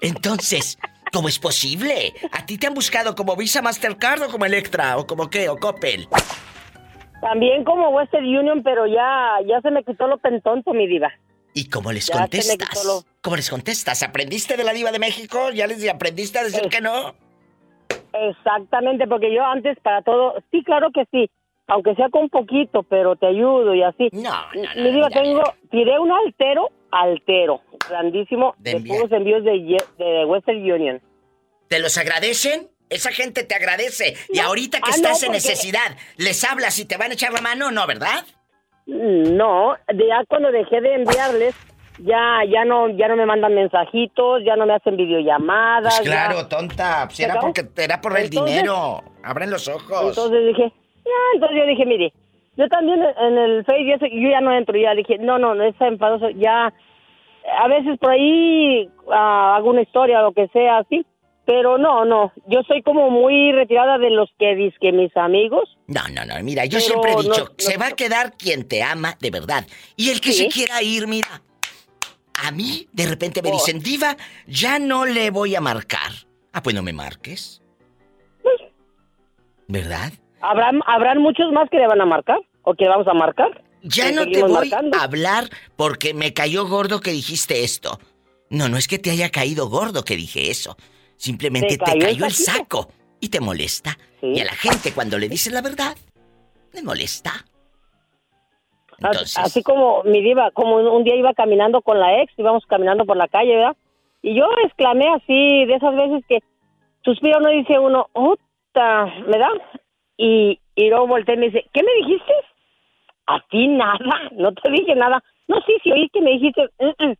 Entonces, ¿cómo es posible? ¿A ti te han buscado como Visa Mastercard o como Electra o como qué o Coppel? También como Western Union, pero ya, ya se me quitó lo pentonto, mi diva. ¿Y cómo les Ya contestas? lo- ¿Cómo les contestas? ¿Aprendiste de la diva de México? ¿Ya les aprendiste a decir que no? Exactamente, porque yo antes para todo, sí, claro que sí, aunque sea con poquito, pero te ayudo y así. No, Mi diva, tengo, tiré un altero altero, grandísimo, De de, enviar. puros envíos de, Western Union. ¿Te los agradecen? Esa gente te agradece. Y ahorita que Ah, estás no, en necesidad, ¿les hablas y te van a echar la mano? No, ¿verdad? No, ya cuando dejé de enviarles, ya ya no ya no me mandan mensajitos, ya no me hacen videollamadas. Pues claro, ya. tonta. Pues ¿Se era porque era por el Entonces- dinero. Abren los ojos. Entonces dije, ya, entonces yo dije, mire, yo también en el Face yo ya no entro, ya dije, no, no, no es enfadoso, ya, a veces por ahí ah, hago una historia o lo que sea así, pero no, no, yo soy como muy retirada de los que dicen mis amigos. No, no, no. Mira, yo siempre he dicho, no- se va a quedar quien te ama de verdad. Y el que Sí. se quiera ir, mira. A mí, de repente me dicen, Diva, ya no le voy a marcar. Ah, pues no me marques. ¿Verdad? ¿Habrán, ¿Habrán muchos más que le van a marcar o que vamos a marcar? Ya no te voy marcando. a hablar porque me cayó gordo que dijiste esto. No, no es que te haya caído gordo que dije eso. Simplemente Te te cayó el saco y te molesta. Y a la gente cuando le dices la verdad, le molesta. As- Así como mi diva, como un, un día iba caminando con la ex, íbamos caminando por la calle, ¿verdad? Y yo exclamé así, de esas veces que suspira uno y dice uno, ¡Uta! ¿Me da? Y, y luego volteé y me dice, ¿qué me dijiste? A ti nada, [LAUGHS] no te dije nada. No, sí, sí, oí que me dijiste, "Mm, mm".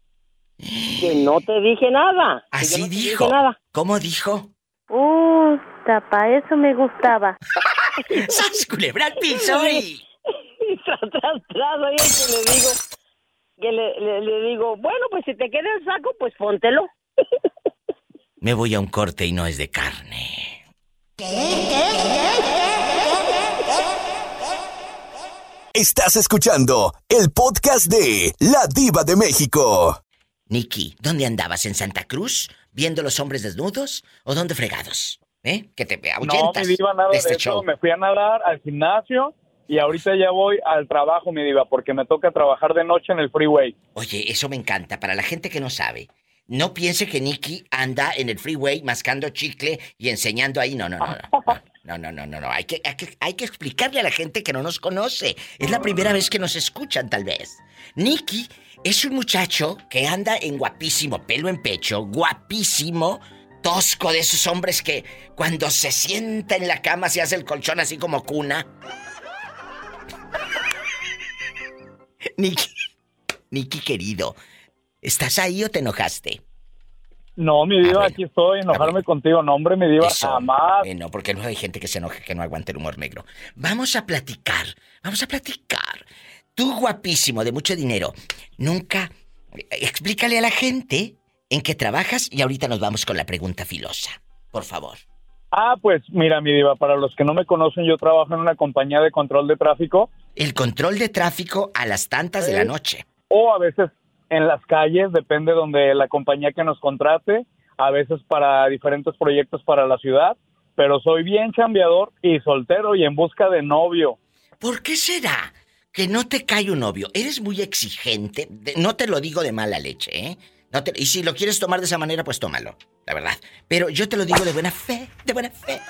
que no te dije nada. Así no dijo. nada. ¿Cómo dijo? Uh, tapa, eso me gustaba. [LAUGHS] ¡Sas, culebra al piso y... [LAUGHS] Tras, tras, tras, oye, que le digo, que le, le, le digo, bueno, pues si te queda el saco, pues póntelo. Me voy a un corte y no es de carne. Estás escuchando el podcast de La Diva de México. Nicky, ¿dónde andabas? ¿En Santa Cruz? ¿Viendo los hombres desnudos? ¿O dónde fregados? ¿Eh? Que te No, ahuyentas mi diva, nada de de, este eso. Me fui a nadar al gimnasio y ahorita ya voy al trabajo, mi diva, porque me toca trabajar de noche en el freeway. Oye, eso me encanta. Para la gente que no sabe, no piense que Nicky anda en el freeway mascando chicle y enseñando ahí. No, no, no. no. [LAUGHS] No, no, no, no, no. Hay que, hay, que, hay que explicarle a la gente que no nos conoce. Es la primera vez que nos escuchan, tal vez. Nicky es un muchacho que anda en guapísimo, pelo en pecho, guapísimo, tosco de esos hombres que cuando se sienta en la cama se hace el colchón así como cuna. [LAUGHS] Nicky, Nicky querido, ¿estás ahí o te enojaste? No, mi diva, aquí estoy, enojarme contigo. No, hombre, mi diva, Eso. jamás. Eh, no, porque luego hay gente que se enoja que no aguante el humor negro. Vamos a platicar, vamos a platicar. Tú guapísimo, de mucho dinero, nunca... eh, Explícale a la gente en qué trabajas y ahorita nos vamos con la pregunta filosa. Por favor. Ah, pues mira, mi diva, para los que no me conocen, yo trabajo en una compañía de control de tráfico. El control de tráfico a las tantas de la noche. O a veces en las calles, depende donde la compañía que nos contrate, a veces para diferentes proyectos para la ciudad, pero soy bien chambeador y soltero y en busca de novio. ¿Por qué será que no te cae un novio? Eres muy exigente. No te lo digo de mala leche, ¿eh? Y si lo quieres tomar de esa manera, pues tómalo, la verdad. Pero yo te lo digo de buena fe, de buena fe.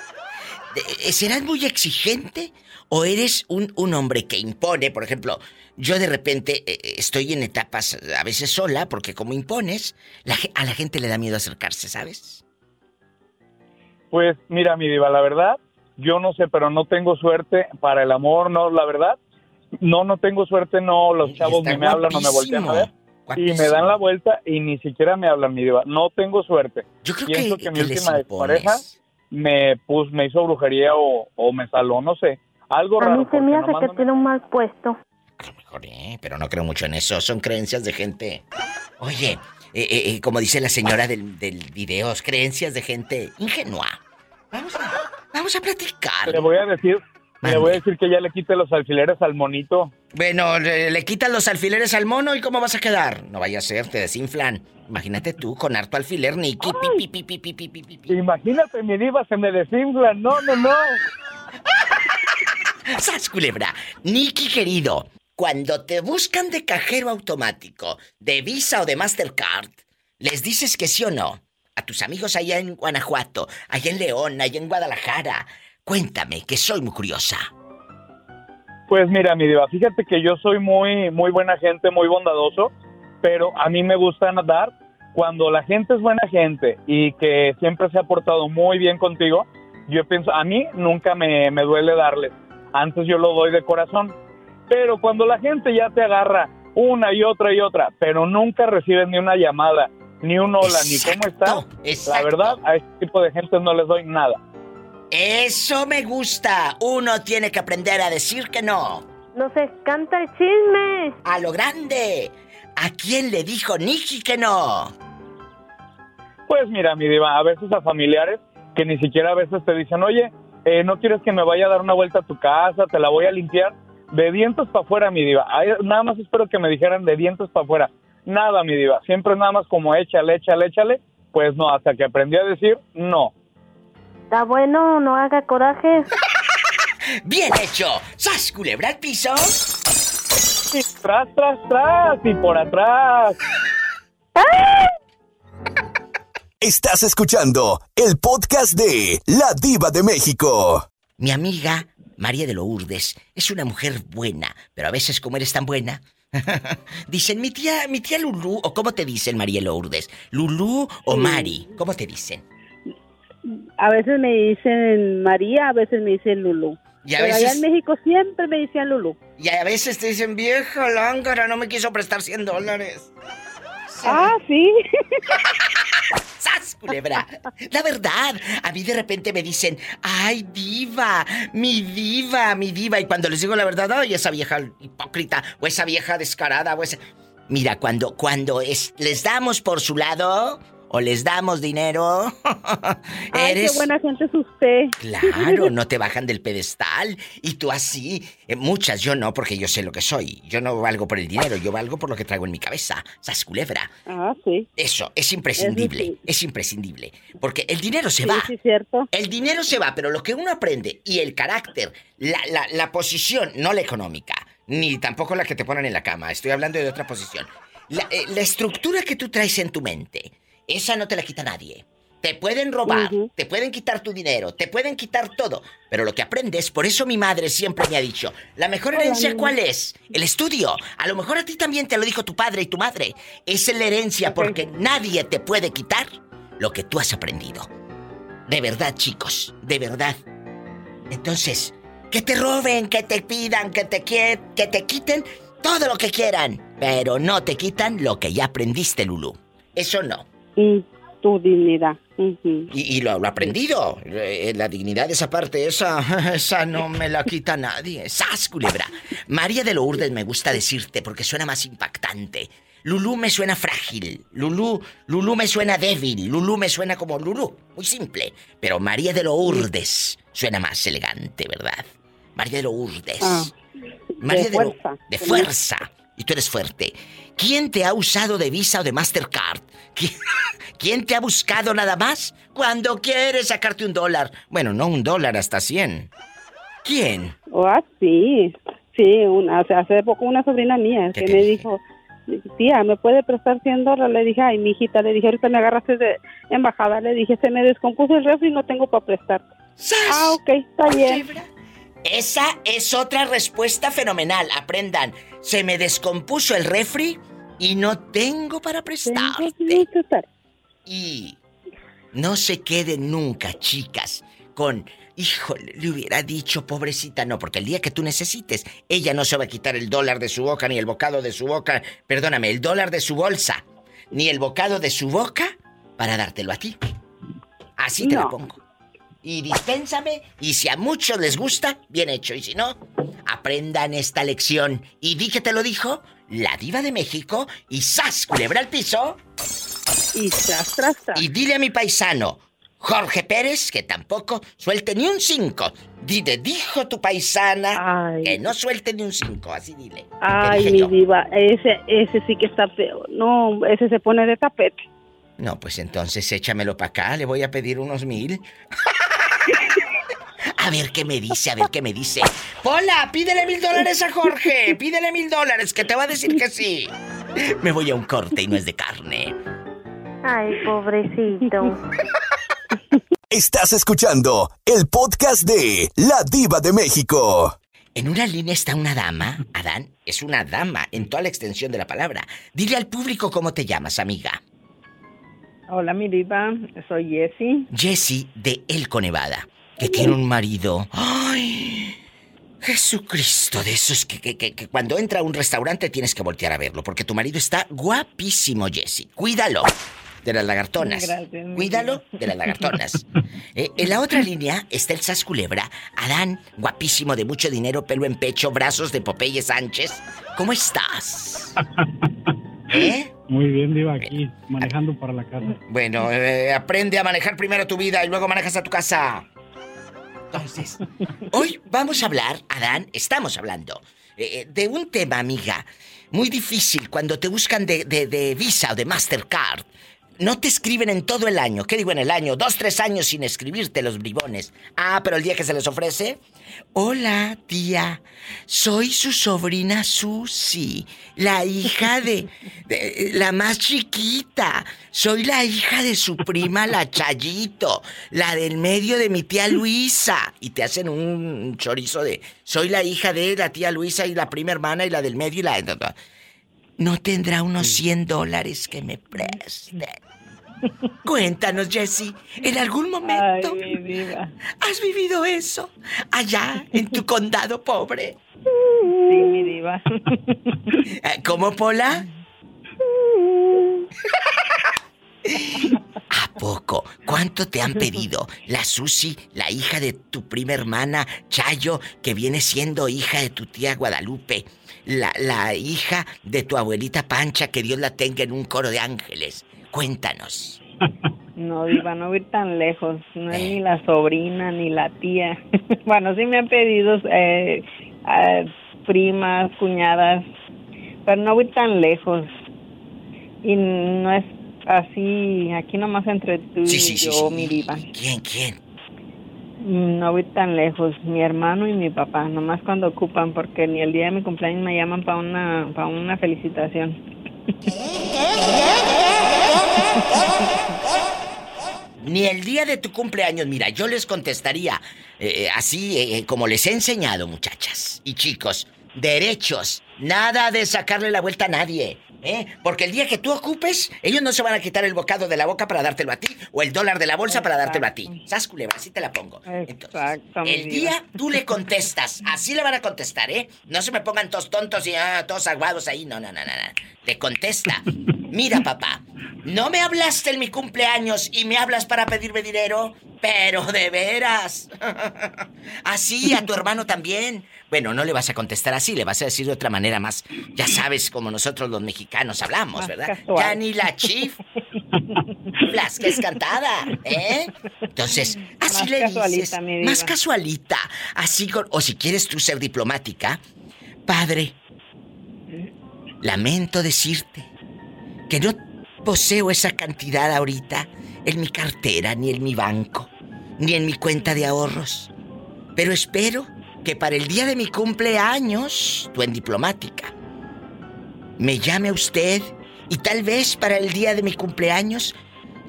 ¿Serás muy exigente o eres un, un hombre que impone? Por ejemplo, yo de repente eh, eh, estoy en etapas a veces sola porque como impones, la a la gente le da miedo acercarse, ¿sabes? Pues mira, mi diva, la verdad, yo no sé, pero no tengo suerte para el amor, no, la verdad. No, no tengo suerte, no, los chavos está ni me hablan, no me voltean a ver. Y me dan la vuelta y ni siquiera me hablan, mi diva. No tengo suerte. Yo creo Pienso que- que, mi que última pareja me, pues, me hizo brujería o, o me saló, no sé. Algo A raro. mí se me hace que me- tiene un mal puesto. Pero no creo mucho en eso. Son creencias de gente. Oye, eh, eh, eh, como dice la señora del, del video, creencias de gente ingenua. Vamos a, vamos a platicar. Le voy a decir, le voy a decir que ya le quite los alfileres al monito. Bueno, le, le quitan los alfileres al mono y ¿cómo vas a quedar? No vaya a ser, te desinflan. Imagínate tú con harto alfiler, Nicky. pi, pi, pi, pi, pi, pi, pi, pi. Imagínate, mi diva, se me desinfla. No, no, no. [LAUGHS] ¡Sas, culebra! Nicky, querido, cuando te buscan de cajero automático, de Visa o de Mastercard, ¿les dices que sí o no? A tus amigos allá en Guanajuato, allá en León, allá en Guadalajara. Cuéntame, que soy muy curiosa. Pues mira, mi diva, fíjate que yo soy muy, muy buena gente, muy bondadoso. pero a mí me gusta dar cuando la gente es buena gente y que siempre se ha portado muy bien contigo. Yo pienso, a mí nunca me, me duele darles. Antes yo lo doy de corazón. Pero cuando la gente ya te agarra una y otra y otra, pero nunca reciben ni una llamada, ni un hola, ni cómo está, la verdad, a este tipo de gente no les doy nada. Eso me gusta. Uno tiene que aprender a decir que no. Nos encanta el chisme. A lo grande. ¿A quién le dijo Nicky que no? Pues mira, mi diva, a veces a familiares que ni siquiera a veces te dicen, oye, eh, ¿no quieres que me vaya a dar una vuelta a tu casa? Te la voy a limpiar. De dientes para afuera, mi diva. Ay, nada más espero que me dijeran de dientes para afuera. Nada, mi diva. Siempre nada más como échale, échale, échale. Pues no, hasta que aprendí a decir no. Está bueno, no haga coraje. [LAUGHS] ¡Bien hecho! ¡Sas, culebra al piso! Y tras, tras, tras, y por atrás. [LAUGHS] Estás escuchando el podcast de La Diva de México. Mi amiga María de Lourdes es una mujer buena, pero a veces como eres tan buena, [LAUGHS] dicen mi tía, mi tía Lulú, o cómo te dicen María Lourdes, Lulú o Sí. Mari, ¿cómo te dicen? A veces me dicen María, a veces me dicen Lulú. Y a Pero allá en México siempre me decían Lulú. Y a veces te dicen vieja lángara, no me quiso prestar 100 dólares. Ah, sí. [LAUGHS] ¡Sas, culebra! La verdad, a mí de repente me dicen, ¡ay, diva! ¡Mi diva, mi diva! Y cuando les digo la verdad, ¡ay, esa vieja hipócrita! O esa vieja descarada, o esa... Mira, cuando, cuando es, les damos por su lado, o les damos dinero, [LAUGHS] Ay, eres... qué buena gente es usted. Claro, [LAUGHS] no te bajan del pedestal. Y tú así. eh, muchas, yo no, porque yo sé lo que soy. Yo no valgo por el dinero, yo valgo por lo que traigo en mi cabeza. Sas culebra. Ah, sí. Eso, es imprescindible. Es imprescindible. Porque el dinero se Sí, va. sí, cierto. El dinero se va, pero lo que uno aprende y el carácter, la, la, la posición, no la económica, ni tampoco la que te ponen en la cama, estoy hablando de otra posición. La, eh, la estructura que tú traes en tu mente, esa no te la quita nadie. Te pueden robar, te pueden quitar tu dinero, te pueden quitar todo, pero lo que aprendes, por eso mi madre siempre me ha dicho, la mejor herencia cuál es? El estudio. A lo mejor a ti también te lo dijo tu padre y tu madre. Es la herencia porque nadie te puede quitar lo que tú has aprendido. De verdad, chicos, de verdad. Entonces, que te roben, que te pidan, que te que te quiten todo lo que quieran, pero no te quitan lo que ya aprendiste, Lulu. Eso no. Y tu dignidad. Y, y lo, lo aprendido. Eh, La dignidad de esa parte, esa, [LAUGHS] esa no me la quita nadie. ¡Sas, culebra! María de Lourdes me gusta decirte porque suena más impactante. Lulú me suena frágil. Lulú, Lulú me suena débil. Lulú me suena como Lulú. Muy simple. Pero María de Lourdes suena más elegante, ¿verdad? María de Lourdes. Ah, María de de, Lo- fuerza. de fuerza. Y tú eres fuerte. ¿Quién te ha usado de Visa o de Mastercard? ¿Qui- [LAUGHS] ¿Quién te ha buscado nada más cuando quieres sacarte un dólar? Bueno, no un dólar, hasta 100. ¿Quién? Ah, sí. Sí, una, hace poco una sobrina mía ¿Qué que me dijo, tía, ¿me puede prestar 100 dólares? Le dije, ay, mi hijita, le dije, ahorita me agarraste de embajada. Le dije, se me descompuso el refri y no tengo para prestar. Ah, ok, está bien. Esa es otra respuesta fenomenal. Aprendan. Se me descompuso el refri y no tengo para prestarte. Y no se queden nunca, chicas, con, híjole, le hubiera dicho, pobrecita, no, porque el día que tú necesites, ella no se va a quitar el dólar de su boca, ni el bocado de su boca, perdóname, el dólar de su bolsa, ni el bocado de su boca para dártelo a ti. Así te la No. pongo. Y dispénsame, y si a muchos les gusta, bien hecho, y si no, aprendan esta lección. Y di que te lo dijo la diva de México, y ¡zas! culebra al piso. Y tras, tras, tras. Y dile a mi paisano, Jorge Pérez, que tampoco suelte ni un 5. Dile, dijo tu paisana que no suelte ni un 5, así dile. ¿Qué Ay, mi yo? diva, ese, ese sí que está feo. No, ese se pone de tapete. No, pues entonces échamelo para acá, le voy a pedir unos mil. [LAUGHS] A ver qué me dice, a ver qué me dice. Hola, pídele mil dólares a Jorge, pídele mil dólares, que te va a decir que sí. Me voy a un corte y no es de carne. Ay, pobrecito. Estás escuchando el podcast de La Diva de México. En una línea está una dama, Adán, es una dama en toda la extensión de la palabra. Dile al público cómo te llamas, amiga. Hola, mi diva, soy Jessie. Jessie de Elco, Nevada, que tiene un marido. ¡Ay! Jesucristo, de esos que, que, que, que cuando entra a un restaurante tienes que voltear a verlo, porque tu marido está guapísimo, Jessie. Cuídalo de las lagartonas. Gracias, Cuídalo de las lagartonas. [LAUGHS] Eh, en la otra línea está el Sas Culebra, Adán, guapísimo, de mucho dinero, pelo en pecho, brazos de Popeye Sánchez. ¿Cómo estás? [LAUGHS] ¿Eh? Muy bien, Diva, aquí manejando para la casa. Bueno, eh, aprende a manejar primero tu vida y luego manejas a tu casa. Hoy vamos a hablar, Adán, estamos hablando eh, eh, de un tema, amiga, muy difícil cuando te buscan de, de- de Visa o de Mastercard. No te escriben en todo el año. ¿Qué digo en el año? Dos, tres años sin escribirte los bribones. Ah, pero el día que se les ofrece. Hola, tía. Soy su sobrina Susi, la hija de, la más chiquita. Soy la hija de su prima la Chayito, la del medio de mi tía Luisa. Y te hacen un chorizo de soy la hija de la tía Luisa y la prima hermana y la del medio y la no tendrá unos 100 dólares que me preste. Cuéntanos, Jessie, ¿en algún momento has vivido eso allá en tu condado pobre? Sí, mi diva. Eh, ¿Cómo, Pola? ¿A poco? ¿Cuánto te han pedido? La Susi, la hija de tu prima hermana, Chayo, que viene siendo hija de tu tía Guadalupe. La, la hija de tu abuelita Pancha, que Dios la tenga en un coro de ángeles. Cuéntanos. No, diva, no ir tan lejos. No es ni la sobrina ni la tía. [LAUGHS] bueno, sí me han pedido eh, eh, primas, cuñadas, pero no voy tan lejos. Y no es así, aquí nomás entre tú Sí, y sí, yo, sí. mi diva. ¿Quién, quién? No voy tan lejos, mi hermano y mi papá, nomás cuando ocupan, porque ni el día de mi cumpleaños me llaman para una, para una felicitación. Ni el día de tu cumpleaños, mira, yo les contestaría eh, eh, así eh, como les he enseñado, muchachas y chicos. Derechos. Nada de sacarle la vuelta a nadie. ¿eh? Porque el día que tú ocupes, ellos no se van a quitar el bocado de la boca para dártelo a ti o el dólar de la bolsa para dártelo a ti. ¿Sabes, culebra? Así te la pongo. El día tú le [LAUGHS] contestas. Así le van a contestar, ¿eh? No se me pongan todos tontos y ah, todos aguados ahí. No, no, no, no, no. Le contesta. Mira, papá, no me hablaste en mi cumpleaños y me hablas para pedirme dinero, pero de veras. [LAUGHS] Así a tu hermano también. Bueno, no le vas a contestar así, le vas a decir de otra manera más. Ya sabes como nosotros los mexicanos hablamos, Más ¿verdad? casual. Ya ni la chif. [LAUGHS] Las que es cantada, ¿eh? Entonces, así Más le dices. Más casualita. Así con. O si quieres tú ser diplomática, padre. Lamento decirte que no poseo esa cantidad ahorita en mi cartera, ni en mi banco, ni en mi cuenta de ahorros. Pero espero que para el día de mi cumpleaños, tú en diplomática, me llame usted y tal vez para el día de mi cumpleaños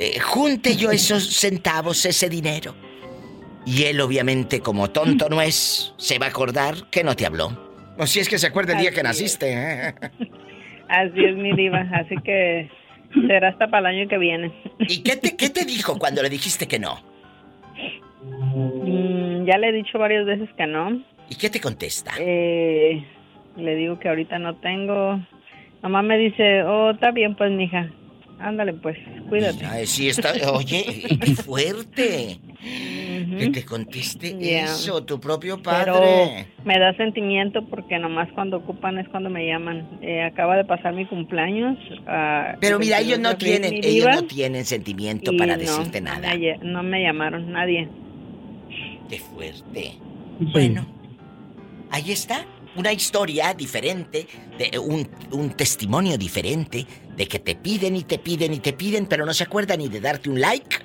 eh, junte yo esos centavos, ese dinero. Y él obviamente como tonto no es, se va a acordar que no te habló. O si es que se acuerda el día que Así naciste. ¿eh? [LAUGHS] Así es mi diva, así que será hasta para el año que viene. ¿Y qué te, qué te dijo cuando le dijiste que no? Mm, ya le he dicho varias veces que no. ¿Y qué te contesta? Eh, le digo que ahorita no tengo. Mamá me dice, oh, está bien pues, mija. Ándale pues, cuídate. Ay, sí, está. Oye, qué fuerte. Que te conteste eso, tu propio Pero padre. me da sentimiento porque nomás cuando ocupan es cuando me llaman. Eh, acaba de pasar mi cumpleaños. ah, Pero mira, ellos 22 no tienen, mi ellos diva, no tienen sentimiento para no, decirte nada. me No me llamaron nadie. Qué fuerte. Bueno, ahí está. Una historia diferente, de un, un testimonio diferente de que te piden y te piden y te piden, pero no se acuerdan ni de darte un like.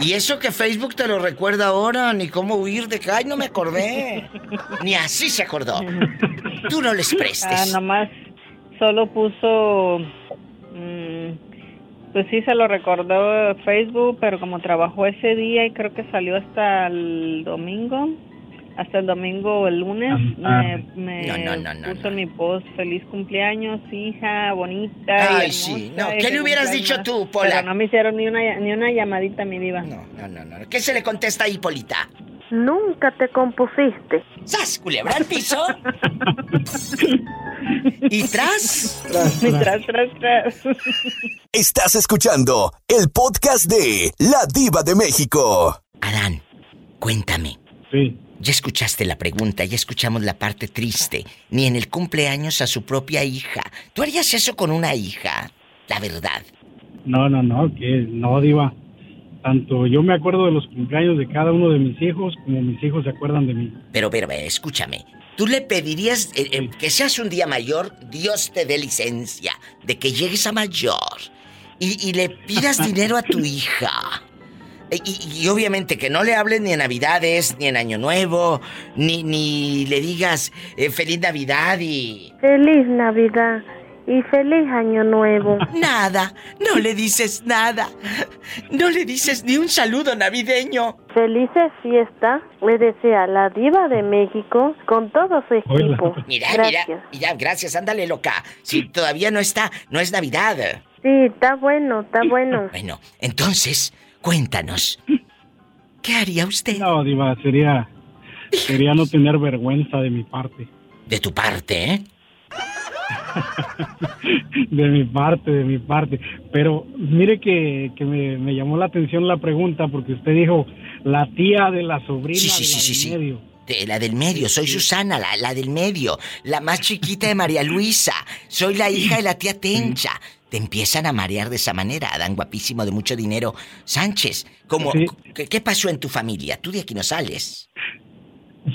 Y eso que Facebook te lo recuerda ahora, ni cómo huir de que, ay, no me acordé. [LAUGHS] ni así se acordó. Tú no les Ah, prestes. nomás solo puso. mm, pues sí, se lo recordó Facebook, pero como trabajó ese día y creo que salió hasta el domingo, hasta el domingo o el lunes Ah. me, me No, no, no, no, puso en mi post feliz cumpleaños, hija, bonita. Ay, sí. No, ¿qué le hubieras dicho tú, Pola? Pero no me hicieron ni una, ni una llamadita, mi diva. No, no, no, no. ¿Qué se le contesta ahí, Polita? Nunca te compusiste. ¡Sas, culebra al piso! [LAUGHS] ¿Y tras? tras, tras, tras. Estás escuchando el podcast de La Diva de México. Adán, cuéntame. Sí. Ya escuchaste la pregunta, ya escuchamos la parte triste. Ni en el cumpleaños a su propia hija. ¿Tú harías eso con una hija? La verdad. No, no, no, que no, Diva. Tanto yo me acuerdo de los cumpleaños de cada uno de mis hijos como mis hijos se acuerdan de mí. Pero, pero, escúchame. ¿Tú le pedirías eh, eh, que seas un día mayor, Dios te dé licencia, de que llegues a mayor y, y le pidas [LAUGHS] dinero a tu hija? Y, y obviamente que no le hables ni en Navidades, ni en Año Nuevo, ni, ni le digas eh, Feliz Navidad y... Feliz Navidad y feliz Año Nuevo. [LAUGHS] Nada, no le dices nada. No le dices ni un saludo navideño. Felices fiestas le desea la diva de México con todo su equipo. Mira, Gracias. mira, mira, gracias, ándale loca. Si todavía no está, no es Navidad. Sí, está bueno, está bueno. Bueno, entonces, cuéntanos. ¿Qué haría usted? No, Diva, sería, sería no tener vergüenza de mi parte. De tu parte, ¿eh? [LAUGHS] De mi parte, de mi parte. Pero mire que, que me, me llamó la atención la pregunta porque usted dijo la tía de la sobrina Sí, sí, de sí, la sí, del sí. medio. De la del medio, soy Susana, la, la del medio, la más chiquita de María Luisa. Soy la hija de la tía Tencha. Te empiezan a marear de esa manera, Adán guapísimo de mucho dinero. Sánchez, ¿cómo, Sí. ¿qué, qué pasó en tu familia? Tú de aquí no sales.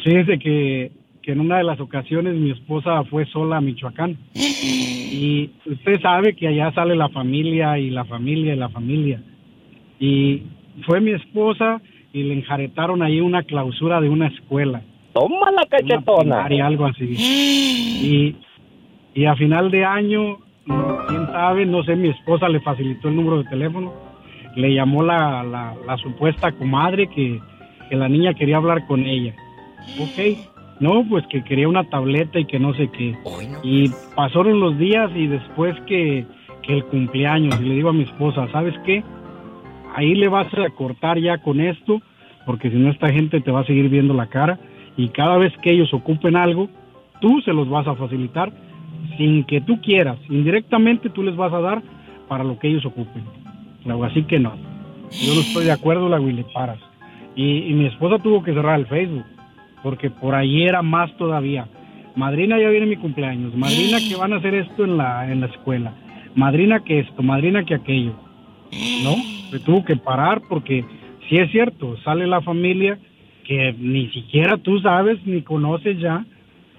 Fíjese que, que en una de las ocasiones mi esposa fue sola a Michoacán. [GASPS] Y usted sabe que allá sale la familia y la familia y la familia. Y fue mi esposa y le enjaretaron ahí una clausura de una escuela. Toma la cachetona. algo así. [GASPS] Y, y a final de año, quién sabe, no sé, mi esposa le facilitó el número de teléfono. Le llamó la, la, la supuesta comadre que, que la niña quería hablar con ella. Ok. No, pues que quería una tableta y que no sé qué. Y pasaron los días y después que, que el cumpleaños, y le digo a mi esposa, ¿sabes qué? Ahí le vas a cortar ya con esto, porque si no esta gente te va a seguir viendo la cara y cada vez que ellos ocupen algo, tú se los vas a facilitar sin que tú quieras. Indirectamente tú les vas a dar para lo que ellos ocupen. Así que no. Yo no estoy de acuerdo, la le paras. Y, mi esposa tuvo que cerrar el Facebook, porque por ahí era más todavía. Madrina, ya viene mi cumpleaños. Madrina, que van a hacer esto en la, en la escuela. Madrina, que esto. Madrina, que aquello. ¿No? Se tuvo que parar porque si es cierto, sale la familia que ni siquiera tú sabes ni conoces ya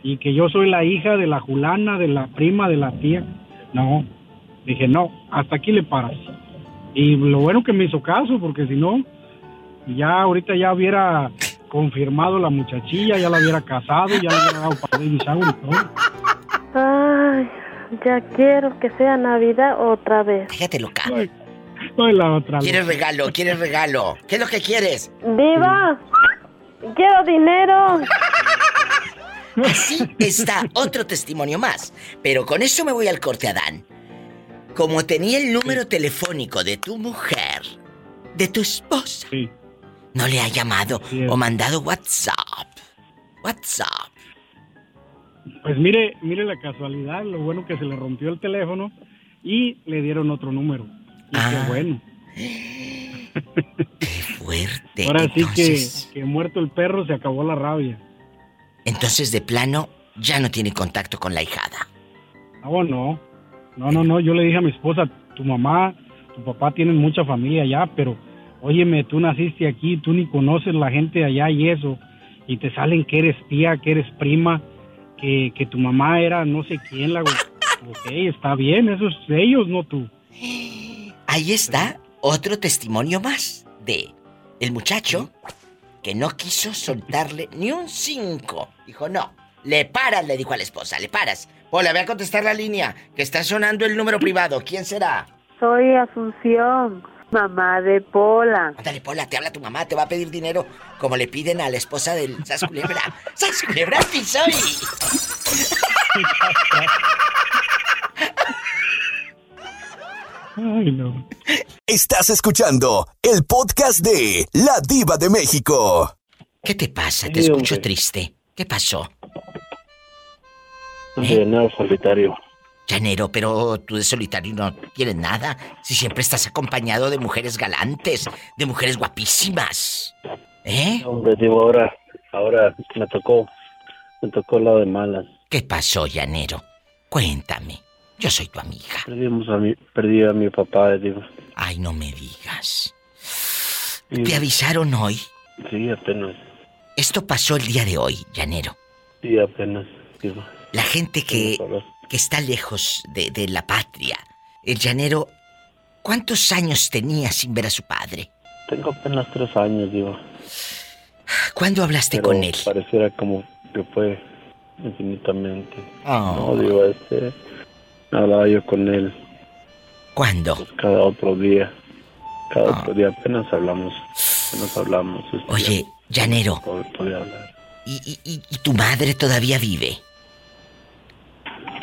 y que yo soy la hija de la julana, de la prima, de la tía. No, dije no, hasta aquí le paras. Y lo bueno que me hizo caso porque si no, ya ahorita ya hubiera confirmado la muchachilla, ya la hubiera casado, ya le hubiera dado para baby shower y todo. Ay, ya quiero que sea Navidad otra vez. Fíjate loca. Soy la otra. ¿Quieres regalo? ¿Quieres regalo? ¿Qué es lo que quieres? Diva, quiero dinero. [LAUGHS] Así está otro testimonio más. Pero con eso me voy al corte, Adán. Como tenía el número telefónico de tu mujer, de tu esposa, no le ha llamado o mandado WhatsApp. WhatsApp. Pues mire, mire la casualidad, lo bueno que se le rompió el teléfono y le dieron otro número. Y Ah. [GASPS] qué bueno. Fuerte. Ahora sí que, que muerto el perro se acabó la rabia. Entonces, de plano, ya no tiene contacto con la hijada. No, no. No, no, no. Yo le dije a mi esposa, tu mamá, tu papá tienen mucha familia allá, pero óyeme, tú naciste aquí, tú ni conoces la gente allá y eso. Y te salen que eres tía, que eres prima, que, que tu mamá era no sé quién. La... [LAUGHS] ok, está bien, eso es ellos, no tú. Ahí está otro testimonio más de el muchacho que no quiso soltarle ni un cinco. Dijo, no, le paras, le dijo a la esposa, le paras. Hola, voy a contestar la línea, que está sonando el número privado. ¿Quién será? Soy Asunción. mamá de Pola. Ándale, Pola, te habla tu mamá, te va a pedir dinero como le piden a la esposa del Sas Culebra. [LAUGHS] ¡Sas Culebra, sí soy! [LAUGHS] Ay, no. Estás escuchando el podcast de La Diva de México. ¿Qué te pasa? Te Sí, escucho hombre. triste. ¿Qué pasó? De nada solitario. Llanero, pero tú de solitario no tienes nada. Si siempre estás acompañado de mujeres galantes, de mujeres guapísimas. ¿Eh? Hombre, digo, ahora, ahora me tocó, me tocó la de malas. ¿Qué pasó, Llanero? Cuéntame. Yo soy tu amiga. Perdimos a mi, perdí a mi papá, digo. Ay, no me digas. ¿Te avisaron hoy? Sí, apenas, Esto pasó el día de hoy, Llanero. sí, apenas, digo. La gente que, que está lejos de, de la patria. El Llanero, ¿cuántos años tenía sin ver a su padre? Tengo apenas tres años, digo. ¿Cuándo hablaste Pero con él? Pareciera como que fue infinitamente. Oh. No, digo, este, hablaba yo con él. ¿Cuándo? Pues cada otro día. Cada Ah. otro día apenas hablamos, apenas hablamos. este, Oye, Llanero, pod- podía hablar. ¿y, y, y- y tu madre todavía vive?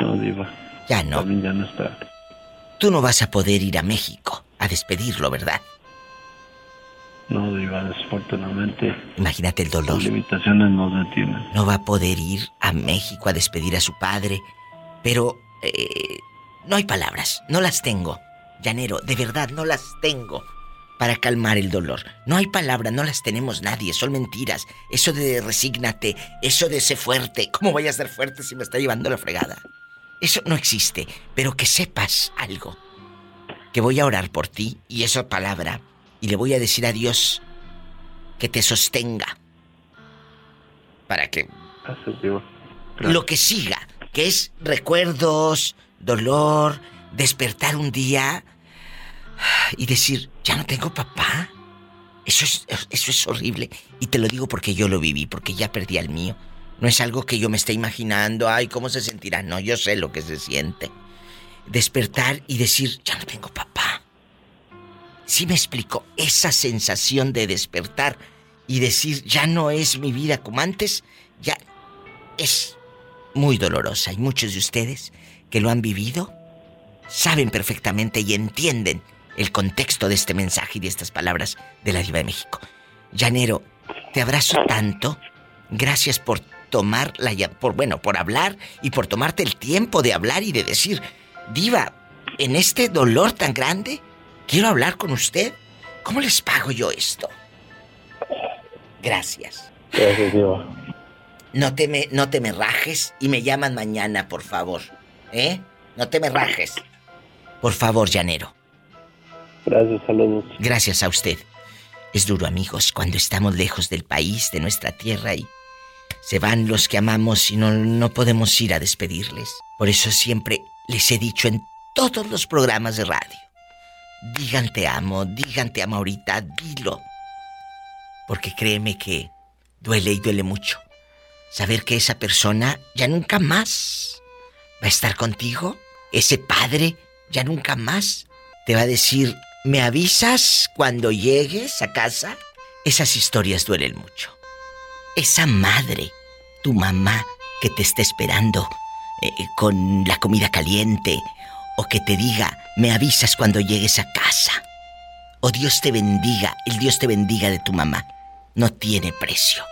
No, diva. Ya no. También ya no está. Tú no vas a poder ir a México a despedirlo, ¿verdad? No, diva, desafortunadamente. Imagínate el dolor. Las limitaciones nos detienen. No va a poder ir a México a despedir a su padre. Pero eh, no hay palabras, no las tengo. Llanero, de verdad, no las tengo para calmar el dolor. No hay palabras, no las tenemos nadie, son mentiras. Eso de resígnate, eso de ser fuerte. ¿Cómo voy a ser fuerte si me está llevando la fregada? Eso no existe, pero que sepas algo. Que voy a orar por ti y esa palabra. Y le voy a decir a Dios que te sostenga. Para que lo que siga, que es recuerdos, dolor, despertar un día y decir, ya no tengo papá. Eso es, eso es horrible. Y te lo digo porque yo lo viví, porque ya perdí al mío. No es algo que yo me esté imaginando, ay, ¿cómo se sentirá? No, yo sé lo que se siente. Despertar y decir, ya no tengo papá. Sí me explico, esa sensación de despertar y decir, ya no es mi vida como antes, ya es muy dolorosa y muchos de ustedes que lo han vivido saben perfectamente y entienden el contexto de este mensaje y de estas palabras de la Diva de México. Llanero, te abrazo tanto. Gracias por tomar la por bueno, por hablar y por tomarte el tiempo de hablar y de decir, Diva, en este dolor tan grande, quiero hablar con usted. ¿Cómo les pago yo esto? Gracias. Gracias, diva. No te me, no te me rajes y me llaman mañana, por favor. ¿Eh? No te me rajes. Por favor, llanero. Gracias, saludos. Gracias a usted. Es duro, amigos, cuando estamos lejos del país, de nuestra tierra y se van los que amamos y no, no podemos ir a despedirles. Por eso siempre les he dicho en todos los programas de radio. Digan te amo, digan te amo ahorita, dilo. Porque créeme que duele y duele mucho. Saber que esa persona ya nunca más va a estar contigo. Ese padre ya nunca más te va a decir, ¿me avisas cuando llegues a casa? Esas historias duelen mucho. Esa madre, tu mamá, que te está esperando eh, con la comida caliente, o que te diga, me avisas cuando llegues a casa. O Dios te bendiga, el Dios te bendiga de tu mamá. No tiene precio.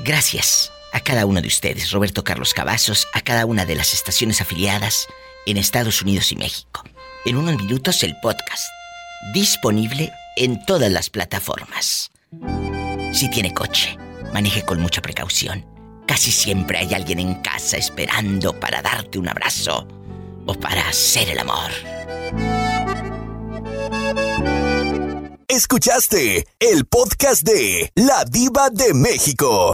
Gracias a cada uno de ustedes, Roberto Carlos Cavazos, a cada una de las estaciones afiliadas en Estados Unidos y México. En unos minutos el podcast, disponible en todas las plataformas. Si tiene coche, maneje con mucha precaución. Casi siempre hay alguien en casa esperando para darte un abrazo o para hacer el amor. Escuchaste el podcast de La Diva de México.